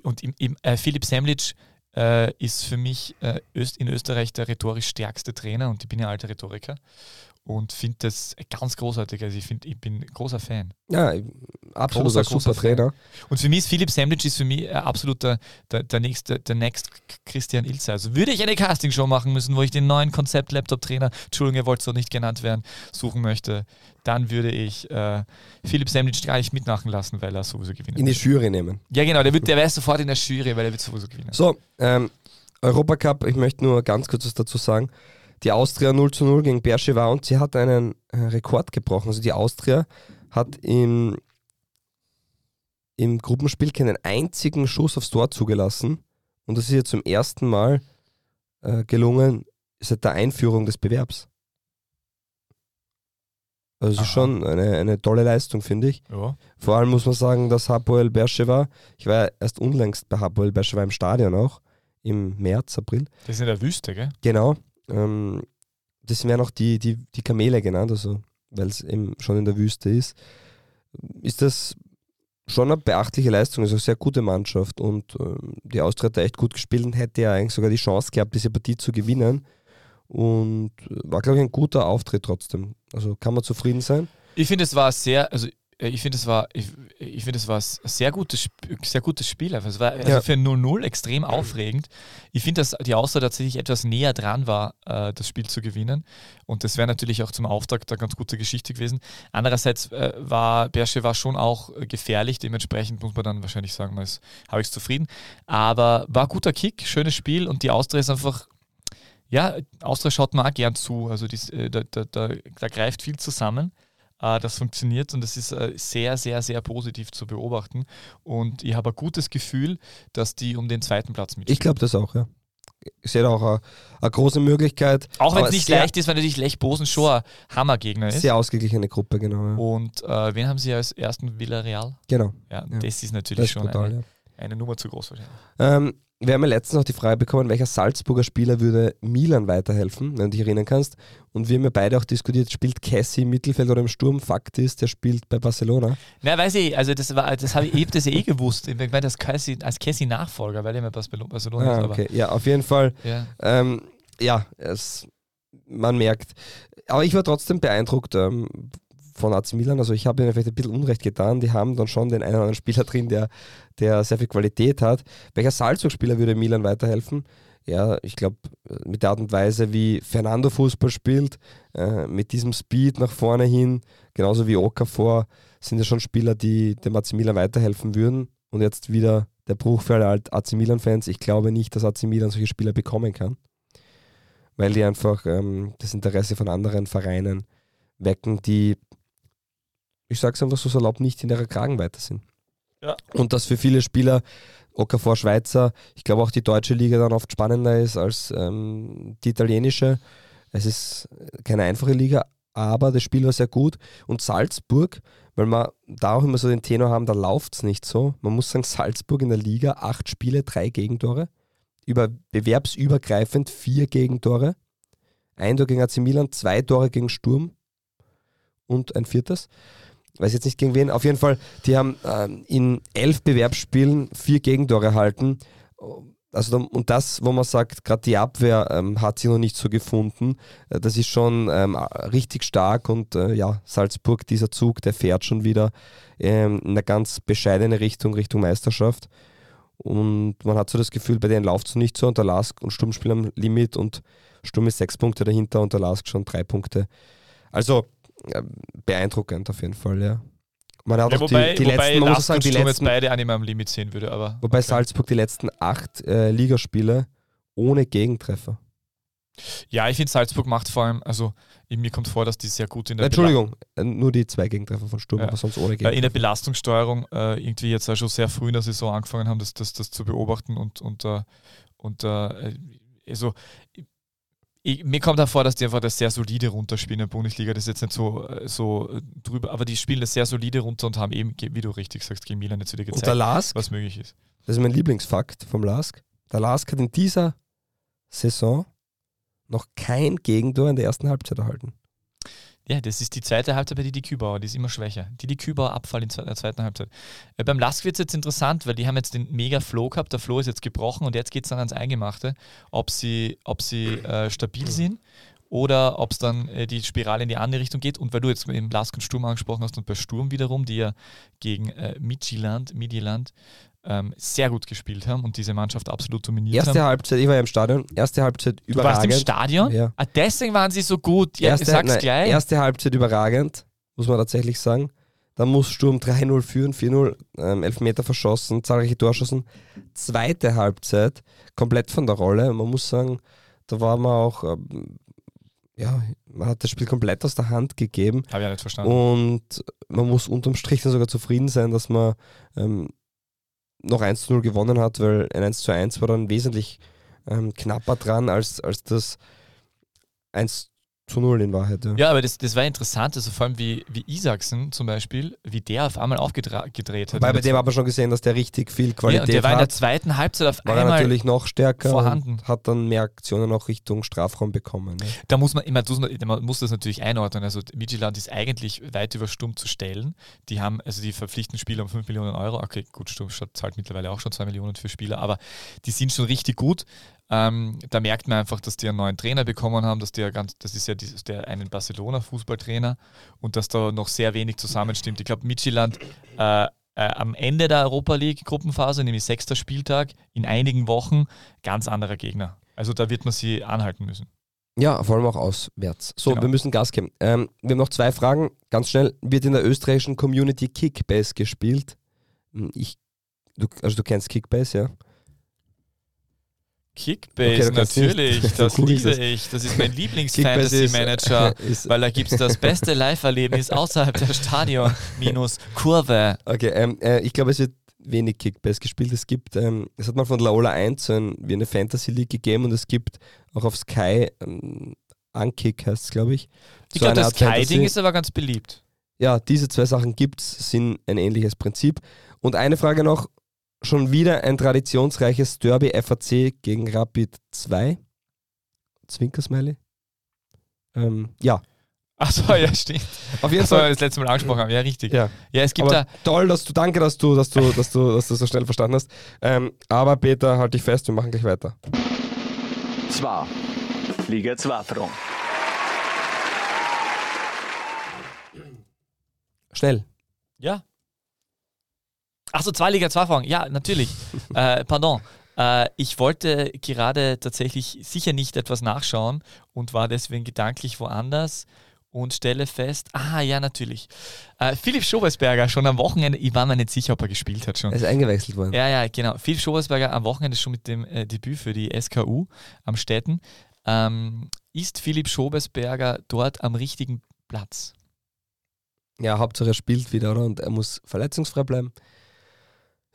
und im, im, äh, Philipp Semlitsch äh, ist für mich äh, in Österreich der rhetorisch stärkste Trainer und ich bin ja alter Rhetoriker und finde das ganz großartig. Also ich finde, ich bin großer Fan. ja, absolut Großer, super großer Fan. Trainer. Und für mich ist Philipp Semlitsch ist für mich äh, absolut der, der, der nächste, der next Christian Ilse. Also würde ich eine Castingshow machen müssen, wo ich den neuen Konzept-Laptop-Trainer, Entschuldigung, ihr wollt so nicht genannt werden, suchen möchte, dann würde ich äh, Philipp Semlitsch gar nicht mitmachen lassen, weil er sowieso gewinnen In die. Jury nehmen. Ja, genau, der, wird, der wäre sofort in der Jury, weil er wird sowieso gewinnen. So, ähm, Europacup, ich möchte nur ganz kurz was dazu sagen. Die Austria 0 zu 0 gegen Bercheva und sie hat einen Rekord gebrochen. Also die Austria hat im, im Gruppenspiel keinen einzigen Schuss aufs Tor zugelassen. Und das ist ihr zum ersten Mal äh, gelungen seit der Einführung des Bewerbs. Also Aha. schon eine, eine tolle Leistung, finde ich. Ja. Vor allem muss man sagen, dass Hapoel Beersheva, ich war erst unlängst bei Hapoel Beersheva im Stadion auch, im März, April, Das ist in der Wüste, gell? genau. Ähm, das werden auch die, die, die Kamele genannt, also weil es eben schon in der Wüste ist. Ist das schon eine beachtliche Leistung, also eine sehr gute Mannschaft und ähm, die Austria hat echt gut gespielt und hätte ja eigentlich sogar die Chance gehabt, diese Partie zu gewinnen. Und äh, war, glaube ich, ein guter Auftritt trotzdem. Also kann man zufrieden sein. Ich finde, es war sehr, also ich finde, es war, ich, ich finde, es war ein sehr gutes, sehr gutes Spiel. Es war also Ja. für 0-0 extrem aufregend. Ich finde, dass die Austria tatsächlich etwas näher dran war, äh, das Spiel zu gewinnen. Und das wäre natürlich auch zum Auftakt eine ganz gute Geschichte gewesen. Andererseits äh, war Bersche war schon auch äh, gefährlich. Dementsprechend muss man dann wahrscheinlich sagen, man ist halbwegs zufrieden. Aber war ein guter Kick, schönes Spiel und die Austria ist einfach ja, Austria schaut man auch gern zu. Also dies, äh, da, da, da, da greift viel zusammen. Äh, das funktioniert und das ist äh, sehr, sehr, sehr positiv zu beobachten. Und ich habe ein gutes Gefühl, dass die um den zweiten Platz Ich mitspielen. glaube das auch, ja. Ich sehe da auch eine, eine große Möglichkeit. Auch wenn es nicht leicht ist, weil natürlich Lech Bosen schon ein Hammergegner ist. Sehr ausgeglichene Gruppe, genau. Ja. Und äh, wen haben sie als ersten Villarreal? Genau, Ja, Ja. das ist natürlich das ist schon brutal, eine, ja. Eine Nummer zu groß wahrscheinlich. Ähm, wir haben ja letztens noch die Frage bekommen, welcher Salzburger Spieler würde Milan weiterhelfen, wenn du dich erinnern kannst. Und wir haben ja beide auch diskutiert, spielt Cassie im Mittelfeld oder im Sturm? Fakt ist, der spielt bei Barcelona. Na, weiß ich, also das war, das habe ich, ich hab das eh gewusst. Ich meine, als Cassie, als Cassie Nachfolger, weil er immer Barcelona ist. Ah, okay. Ja, auf jeden Fall. Ja. Ähm, ja, es, man merkt. Aber ich war trotzdem beeindruckt ähm, von AC Milan. Also ich habe ihnen vielleicht ein bisschen Unrecht getan. Die haben dann schon den einen oder anderen Spieler drin, der, der sehr viel Qualität hat. Welcher Salzburg-Spieler würde Milan weiterhelfen? Ja, ich glaube, mit der Art und Weise, wie Fernando Fußball spielt, äh, mit diesem Speed nach vorne hin, genauso wie Okafor, sind ja schon Spieler, die dem AC Milan weiterhelfen würden. Und jetzt wieder der Bruch für alle AC Milan-Fans. Ich glaube nicht, dass AC Milan solche Spieler bekommen kann, weil die einfach ähm, das Interesse von anderen Vereinen wecken, die ich sage es einfach so salopp, nicht in ihrer Kragenweite sind. Ja. Und dass für viele Spieler, Okafor Schweizer, ich glaube auch die deutsche Liga dann oft spannender ist als ähm, die italienische. Es ist keine einfache Liga, aber das Spiel war sehr gut. Und Salzburg, weil wir da auch immer so den Tenor haben, da läuft es nicht so. Man muss sagen, Salzburg in der Liga, acht Spiele, drei Gegentore. Über bewerbsübergreifend vier Gegentore. Ein Tor gegen AC Milan, zwei Tore gegen Sturm und ein viertes weiß jetzt nicht gegen wen, auf jeden Fall, die haben ähm, in elf Bewerbsspielen vier Gegentore erhalten. Also, und das, wo man sagt, gerade die Abwehr ähm, hat sie noch nicht so gefunden. Äh, das ist schon ähm, richtig stark und äh, ja, Salzburg, dieser Zug, der fährt schon wieder ähm, in eine ganz bescheidene Richtung, Richtung Meisterschaft. Und man hat so das Gefühl, bei denen läuft es nicht so und der Lask und Sturm spielen am Limit und Sturm ist sechs Punkte dahinter und der Lask schon drei Punkte. Also beeindruckend auf jeden Fall, ja. Man hat ja, wobei, die, die wobei letzten, man muss sagen, die letzten, jetzt beide an am Limit sehen würde, aber. Wobei okay. Salzburg die letzten acht äh, Ligaspiele ohne Gegentreffer. Ja, ich finde Salzburg macht vor allem, also mir kommt vor, dass die sehr gut in der Entschuldigung, Bela nur die zwei Gegentreffer von Sturm, ja. aber sonst ohne Gegentreffer. In der Belastungssteuerung äh, irgendwie jetzt auch schon sehr früh in der Saison angefangen haben, das, das, das zu beobachten und, und, äh, und äh, also ich, mir kommt vor, dass die einfach das sehr solide runterspielen in der Bundesliga. Das ist jetzt nicht so, äh, so äh, drüber, aber die spielen das sehr solide runter und haben eben, wie du richtig sagst, gegen Milan jetzt wieder gezeigt, Lask, was möglich ist. Das ist mein Lieblingsfakt vom Lask. Der Lask hat in dieser Saison noch kein Gegentor in der ersten Halbzeit erhalten. Ja, das ist die zweite Halbzeit bei Didi Kübauer, die ist immer schwächer. Didi Kübauer Abfall in der zweiten Halbzeit. Äh, beim Lask wird es jetzt interessant, weil die haben jetzt den mega Flow gehabt, der Flow ist jetzt gebrochen und jetzt geht es dann ans Eingemachte, ob sie, ob sie äh, stabil sind oder ob es dann äh, die Spirale in die andere Richtung geht. Und weil du jetzt eben Lask und Sturm angesprochen hast und bei Sturm wiederum, die ja gegen äh, Midtjylland, Midtjylland ähm, sehr gut gespielt haben und diese Mannschaft absolut dominiert erste haben. Erste Halbzeit, ich war ja im Stadion, erste Halbzeit du überragend. Du warst im Stadion? Ja. Ah, deswegen waren sie so gut. Ja, erste, sag's nein, gleich. Erste Halbzeit überragend, muss man tatsächlich sagen. Dann muss Sturm 3-0 führen, 4-0, ähm, Elfmeter verschossen, zahlreiche Torschossen. Zweite Halbzeit, komplett von der Rolle. Man muss sagen, da war man auch, ähm, ja, man hat das Spiel komplett aus der Hand gegeben. Habe ich ja nicht verstanden. Und man muss unterm Strich dann sogar zufrieden sein, dass man ähm, noch 1 zu 0 gewonnen hat, weil ein 1 zu 1 war dann wesentlich ähm, knapper dran als, als das 1 zu null in Wahrheit. Ja, ja aber das, das war interessant, also vor allem wie, wie Isaksen zum Beispiel, wie der auf einmal aufgedreht hat. Weil bei dem hat man schon gesehen, dass der richtig viel Qualität hat. Ja, der war in der zweiten Halbzeit auf war einmal natürlich noch stärker vorhanden. hat dann mehr Aktionen auch Richtung Strafraum bekommen. Ne? Da muss man, immer, man muss das natürlich einordnen. Also Midtjylland ist eigentlich weit über Sturm zu stellen. Die haben, also die verpflichten Spieler um 5 Millionen Euro. Okay, gut, Sturm zahlt mittlerweile auch schon 2 Millionen für Spieler, aber die sind schon richtig gut. Ähm, da merkt man einfach, dass die einen neuen Trainer bekommen haben, dass der ganz, das ist ja dieses, der einen Barcelona-Fußballtrainer und dass da noch sehr wenig zusammenstimmt. Ich glaube, Midtjylland äh, äh, am Ende der Europa League-Gruppenphase, nämlich sechster Spieltag, in einigen Wochen ganz anderer Gegner. Also da wird man sie anhalten müssen. Ja, vor allem auch auswärts. So, genau. wir müssen Gas geben. Ähm, wir haben noch zwei Fragen. Ganz schnell, wird in der österreichischen Community Kickbase gespielt? Hm, ich, du, also du kennst Kickbase, ja? Kickbase, okay, natürlich, das liebe ich. Das ist mein Lieblings-Fantasy-Manager, weil da gibt es das beste Live-Erlebnis außerhalb der Stadion minus Kurve. Okay, ähm, äh, ich glaube, es wird wenig Kickbase gespielt. Es gibt, ähm, es hat mal von Laola 1 so ein, wie eine Fantasy League gegeben und es gibt auch auf Sky, ähm, Unkick heißt es, glaube ich. Ich so glaube, das Sky-Ding ist aber ganz beliebt. Ja, diese zwei Sachen gibt es, sind ein ähnliches Prinzip. Und eine Frage noch, schon wieder ein traditionsreiches Derby FAC gegen Rapid 2. Zwinkersmiley. Ähm, ja, Achso, ja, stimmt. auf jeden Fall. das letzte Mal angesprochen haben. Ja, richtig. Ja. Ja, es gibt Aber da. toll, dass du, danke, dass du, dass du, dass du, dass du so schnell verstanden hast. Ähm, aber Peter, halt dich fest, wir machen gleich weiter. Zwar. Liga 2 Front. Schnell. Ja. Achso, zwei Liga 2 Fragen. Ja, natürlich. äh, pardon. Äh, ich wollte gerade tatsächlich sicher nicht etwas nachschauen und war deswegen gedanklich woanders und stelle fest, ah ja, natürlich. Äh, Philipp Schobersberger schon am Wochenende, ich war mir nicht sicher, ob er gespielt hat schon. Er ist eingewechselt worden. Ja, ja, genau. Philipp Schobersberger am Wochenende schon mit dem äh, Debüt für die SKU am Städten. Ähm, ist Philipp Schobersberger dort am richtigen Platz? Ja, Hauptsache er spielt wieder, oder? Und er muss verletzungsfrei bleiben.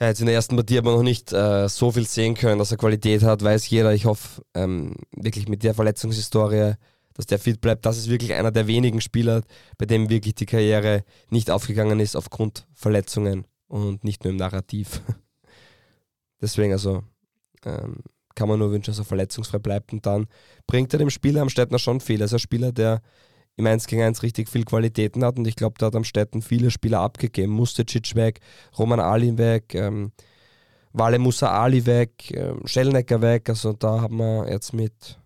Hat jetzt in der ersten Partie aber noch nicht äh, so viel sehen können, dass er Qualität hat, weiß jeder. Ich hoffe ähm, wirklich mit der Verletzungshistorie, dass der fit bleibt. Das ist wirklich einer der wenigen Spieler, bei dem wirklich die Karriere nicht aufgegangen ist aufgrund Verletzungen und nicht nur im Narrativ. Deswegen also ähm, kann man nur wünschen, dass er verletzungsfrei bleibt und dann bringt er dem Spieler am Städtner schon viel. Er ist ein Spieler, der im 1 gegen 1 richtig viel Qualitäten hat und ich glaube, da hat am Städten viele Spieler abgegeben. Mustecic weg, Roman Ali weg, ähm, Wale Musa Ali weg, ähm, Schellnecker weg. Also da haben wir jetzt mit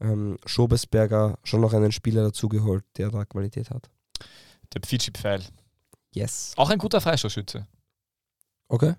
ähm, Schobesberger schon noch einen Spieler dazugeholt, der da Qualität hat. Der Pfidschi-Pfeil. Yes. Auch ein guter Freistoßschütze. Okay.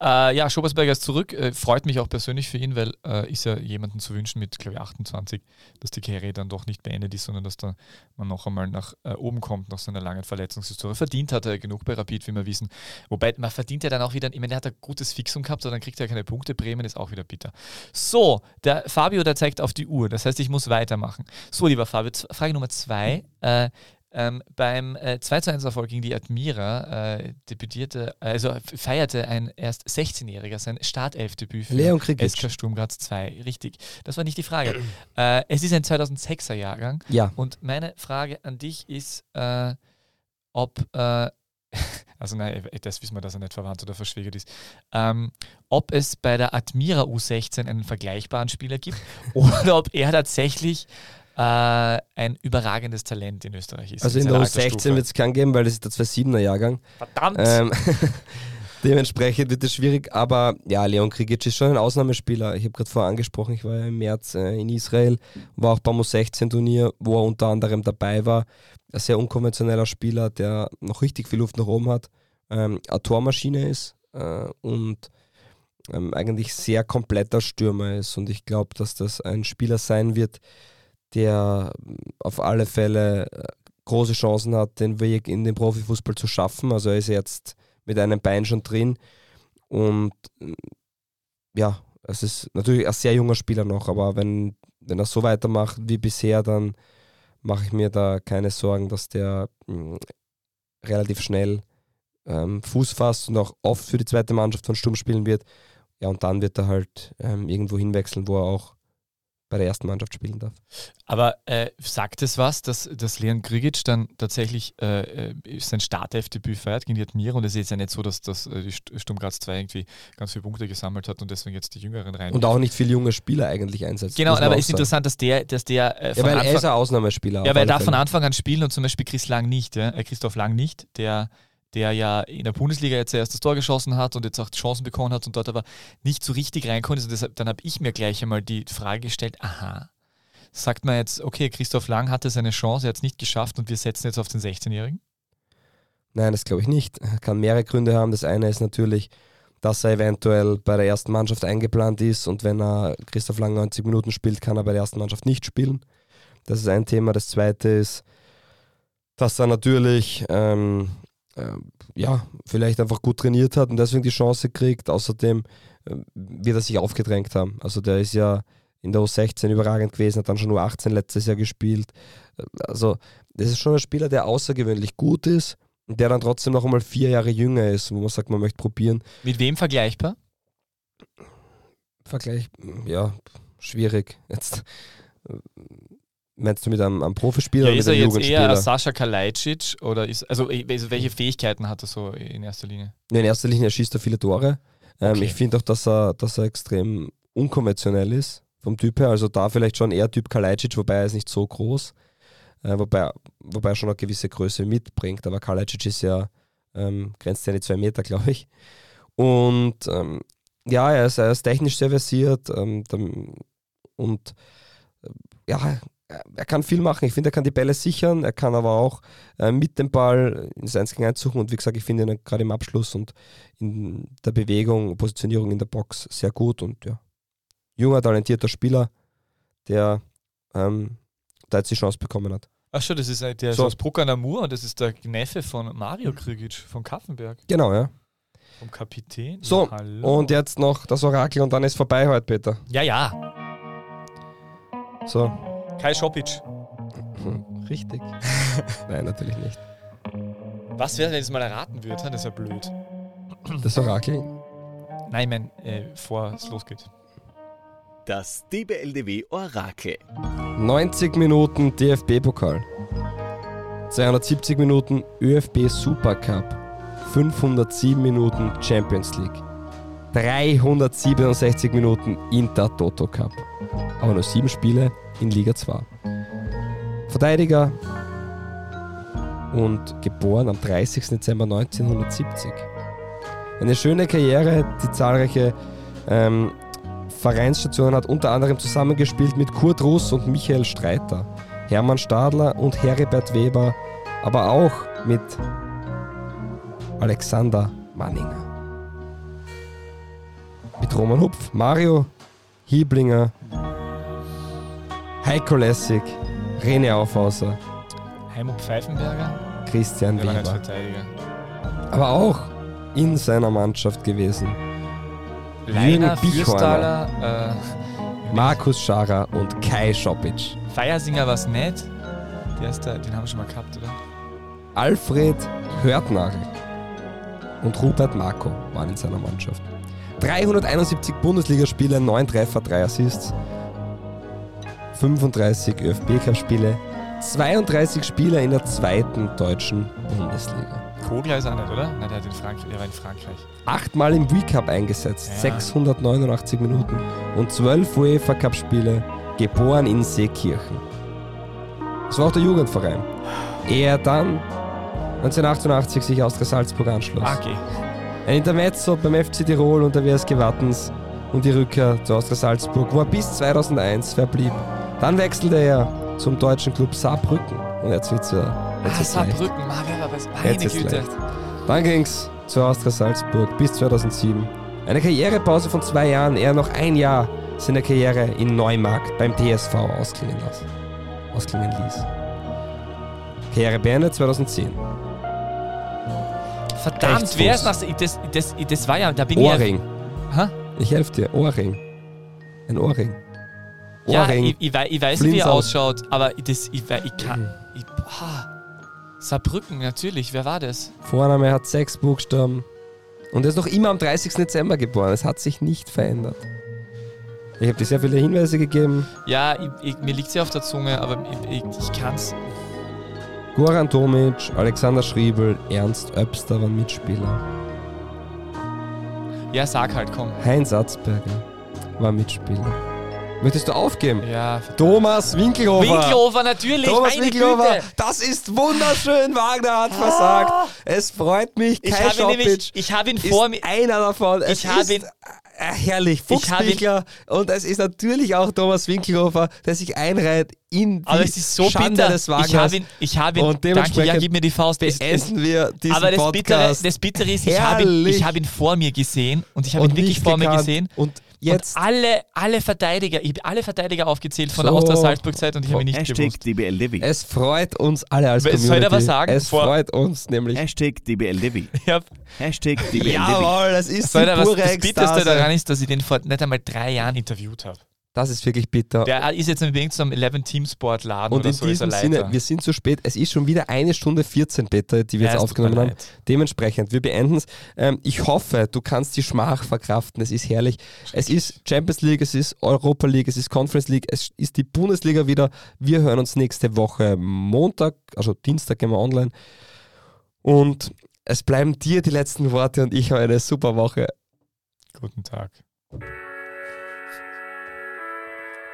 Äh, ja, Schobersberger ist zurück. Äh, freut mich auch persönlich für ihn, weil äh, ist ja jemanden zu wünschen mit, glaube ich, 28, dass die Karriere dann doch nicht beendet ist, sondern dass da man noch einmal nach äh, oben kommt, nach so einer langen Verletzungshistorie. Verdient hat er genug bei Rapid, wie wir wissen. Wobei, man verdient ja dann auch wieder, ich meine, er hat ein gutes Fixum gehabt, aber dann kriegt er keine Punkte. Bremen ist auch wieder bitter. So, der Fabio, der zeigt auf die Uhr. Das heißt, ich muss weitermachen. So, lieber Fabio, Frage Nummer zwei. Äh, ähm, beim äh, 2 zu 1 Erfolg gegen die Admira äh, debütierte, also feierte ein erst 16-Jähriger sein Startelfdebüt für Leon Krikic. SK Sturm Graz 2. Richtig, das war nicht die Frage. äh, es ist ein 2006er Jahrgang Ja. und meine Frage an dich ist, äh, ob, äh, also nein, das wissen wir, dass er nicht verwandt oder verschwägert ist, ähm, ob es bei der Admira U16 einen vergleichbaren Spieler gibt oder ob er tatsächlich äh, ein überragendes Talent in Österreich ist. Also in seiner der Altersstufe. U16 wird es keinen geben, weil das ist der 2-7er Jahrgang. Verdammt! Ähm, dementsprechend wird es schwierig, aber ja, Leon Krigic ist schon ein Ausnahmespieler. Ich habe gerade vorher angesprochen, ich war ja im März äh, in Israel, war auch beim U16-Turnier, wo er unter anderem dabei war. Ein sehr unkonventioneller Spieler, der noch richtig viel Luft nach oben hat, ähm, eine Tormaschine ist äh, und ähm, eigentlich sehr kompletter Stürmer ist. Und ich glaube, dass das ein Spieler sein wird, der auf alle Fälle äh, große Chancen hat, den Weg in den Profifußball zu schaffen. Also er ist jetzt mit einem Bein schon drin und mm, ja, es ist natürlich ein sehr junger Spieler noch, aber wenn, wenn er so weitermacht wie bisher, dann mache ich mir da keine Sorgen, dass der mh, relativ schnell ähm, Fuß fasst und auch oft für die zweite Mannschaft von Sturm spielen wird. Ja, und dann wird er halt ähm, irgendwo hinwechseln, wo er auch bei der ersten Mannschaft spielen darf. Aber äh, sagt es was, dass, dass Leon Grigic dann tatsächlich äh, äh, sein Startelfdebüt feiert gegen die Admira und es ist jetzt ja nicht so, dass, dass äh, die St- Sturm Graz 2 irgendwie ganz viele Punkte gesammelt hat und deswegen jetzt die Jüngeren rein. Und auch nicht viele junge Spieler eigentlich einsetzt. genau, aber auch ist interessant, dass der, dass der äh, Ja, weil er Anfang, ist ein Ausnahmespieler. ja, weil er darf von. Anfang an spielen und zum Beispiel Chris Lang nicht, ja? äh, Christoph Lang nicht, der der ja in der Bundesliga jetzt erst das Tor geschossen hat und jetzt auch Chancen bekommen hat und dort aber nicht so richtig reinkommt. Also deshalb, dann habe ich mir gleich einmal die Frage gestellt, aha, sagt man jetzt, okay, Christoph Lang hatte seine Chance, er hat es nicht geschafft und wir setzen jetzt auf den 16-Jährigen? Nein, das glaube ich nicht. Kann mehrere Gründe haben. Das eine ist natürlich, dass er eventuell bei der ersten Mannschaft eingeplant ist und wenn er Christoph Lang 90 Minuten spielt, kann er bei der ersten Mannschaft nicht spielen. Das ist ein Thema. Das zweite ist, dass er natürlich ähm, äh, ja, vielleicht einfach gut trainiert hat und deswegen die Chance kriegt. Außerdem äh, wird er sich aufgedrängt haben. Also der ist ja in der U16 überragend gewesen, hat dann schon U18 letztes Jahr gespielt. Also das ist schon ein Spieler, der außergewöhnlich gut ist und der dann trotzdem noch einmal vier Jahre jünger ist, wo man sagt, man möchte probieren. Mit wem vergleichbar? Vergleich, ja, schwierig. Jetzt äh, meinst du mit einem, einem Profispieler Ja, oder ist er jetzt eher Sascha Kalajdzic oder ist, also, also welche Fähigkeiten hat er so in erster Linie? Ja, in erster Linie schießt er viele Tore. Ähm, Okay. Ich finde auch, dass er, dass er extrem unkonventionell ist vom Typ her. Also da vielleicht schon eher Typ Kalajdzic, wobei er ist nicht so groß. Äh, wobei, wobei er schon eine gewisse Größe mitbringt. Aber Kalajdzic ist ja, ähm, grenzt ja die zwei Meter, glaube ich. Und ähm, ja, er ist, er ist technisch sehr versiert ähm, und äh, ja, er- kann viel machen. Ich finde, er kann die Bälle sichern, er kann aber auch äh, mit dem Ball ins 1 gegen 1 suchen und wie gesagt, ich finde ihn gerade im Abschluss und in der Bewegung, Positionierung in der Box sehr gut und ja, junger, talentierter Spieler, der ähm, da jetzt die Chance bekommen hat. Ach schon, das ist der So. aus Brucker Namur und das ist der Neffe von Mario Krigic von Kaffenberg, Genau, ja. vom Kapitän. So, Ja. Und jetzt noch das Orakel und dann ist vorbei heute, Peter. Ja, ja. So. Kai Schopic. Richtig. Nein, natürlich nicht. Was wäre, wenn es mal erraten wird? Das ist ja blöd. Das Orakel. Nein, ich mein, äh, bevor es losgeht. Das DBLDW Orakel. 90 Minuten DFB-Pokal. 270 Minuten ÖFB Supercup. 507 Minuten Champions League. 367 Minuten Inter Toto Cup. Aber nur 7 Spiele in Liga 2. Verteidiger und geboren am 30. Dezember 1970. Eine schöne Karriere, die zahlreiche ähm, Vereinsstationen hat unter anderem zusammengespielt mit Kurt Russ und Michael Streiter, Hermann Stadler und Heribert Weber, aber auch mit Alexander Manninger. Mit Roman Hupf, Mario Hieblinger, Heiko Lessig, René Aufhauser, Heimo Pfeifenberger? Christian Weber. Verteidiger. Aber auch in seiner Mannschaft gewesen. Leiner, Bichhorner. Fürstaler, äh, Markus Scharer und Kai Schopic. Feiersinger war es nicht. Da, den haben wir schon mal gehabt, oder? Alfred Hörtnagel und Rupert Marko waren in seiner Mannschaft. 371 Bundesligaspiele, 9 Treffer, 3 Assists, 35 ÖFB-Cup-Spiele, 32 Spiele in der zweiten deutschen Bundesliga. Kogler ist auch nicht, oder? Nein, der, hat in Frankreich, der war in Frankreich. Achtmal im V-Cup eingesetzt, Ja. 689 Minuten und 12 UEFA-Cup-Spiele, geboren in Seekirchen. Das war auch der Jugendverein. Er dann 1988 sich Austria Salzburg anschloss. Ah, okay. Ein Intermezzo beim FC Tirol und der WSG Wattens und die Rückkehr zu Austria Salzburg, wo er bis 2001 verblieb. Dann wechselte er zum deutschen Club Saarbrücken und jetzt wird's ja jetzt Ah. Saarbrücken, wer war das? Meine Jetzt Güte. leicht. Dann ging's zu Austria Salzburg bis 2007. Eine Karrierepause von zwei Jahren, er noch ein Jahr seine Karriere in Neumarkt beim TSV ausklingen, las, ausklingen ließ. Karriere beendet 2010. Verdammt, wer ist das? Das, das? war ja, da bin Ohrring. ich ja... Hä? Ich helfe dir. Ohrring. Ein Ohrring. Ja, Ohrring. ich, ich, wei- ich weiß nicht, wie er ausschaut, aber das, ich, ich Mhm. kann... Ich, ah, Saarbrücken, natürlich, wer war das? Vorname hat sechs Buchstaben. Und er ist noch immer am 30. Dezember geboren. Es hat sich nicht verändert. Ich habe dir sehr viele Hinweise gegeben. Ja, ich, ich, mir liegt sie auf der Zunge, aber ich, ich, ich kann's. Goran Tomic, Alexander Schriebel, Ernst Öbster waren Mitspieler. Ja, sag halt, komm. Heinz Atzberger war Mitspieler. Möchtest du aufgeben? Ja, Thomas Winkelhofer. Winkelhofer, natürlich, Thomas meine Winkelhofer, Güte. das ist wunderschön. Wagner hat versagt. Es freut mich. Ich Kai habe ihn Schopic nämlich, ich habe ihn vor mir... einer davon. Es Ich habe ihn- äh, herrlich. Ich habe ihn- Fuchsbichler. Und es ist natürlich auch Thomas Winkelhofer, der sich einreiht in die Aber es ist so Schande bitter. des Ich Wagners. habe ihn, ich habe ihn, Und danke, ja, dementsprechend gib mir die Faust. Es- es- Beenden wir diesen aber das Bittere, Podcast. das Bittere ist, ich habe, ihn, Herrlich. ich habe ihn vor mir gesehen und ich habe ihn wirklich vor mir gesehen. Und jetzt Und alle, alle Verteidiger, ich habe alle Verteidiger aufgezählt von der So. Austria Salzburg-Zeit und ich habe ihn nicht Hashtag gewusst. DBLDW. Es freut uns alle als Soll ich Community. was sagen? Es Vor- freut uns nämlich. Hashtag DBLDW. Ich hab, Hashtag DBLDW. Jawohl, das ist soll die da was, pure das Bitterste daran ist, dass ich den vor nicht einmal drei Jahren interviewt habe. Das ist wirklich bitter. Der ist jetzt mit so einem 11 Team Sport Laden und oder in so diesem. Sinne, wir sind zu spät. Es ist schon wieder eine Stunde 14, Peter, die wir Ja, jetzt aufgenommen haben. Dementsprechend, wir beenden es. Ähm, ich hoffe, du kannst die Schmach verkraften. Es ist herrlich. Es ist Champions League, es ist Europa League, es ist Conference League, es ist die Bundesliga wieder. Wir hören uns nächste Woche Montag, also Dienstag gehen wir online. Und es bleiben dir die letzten Worte und ich habe eine super Woche. Guten Tag.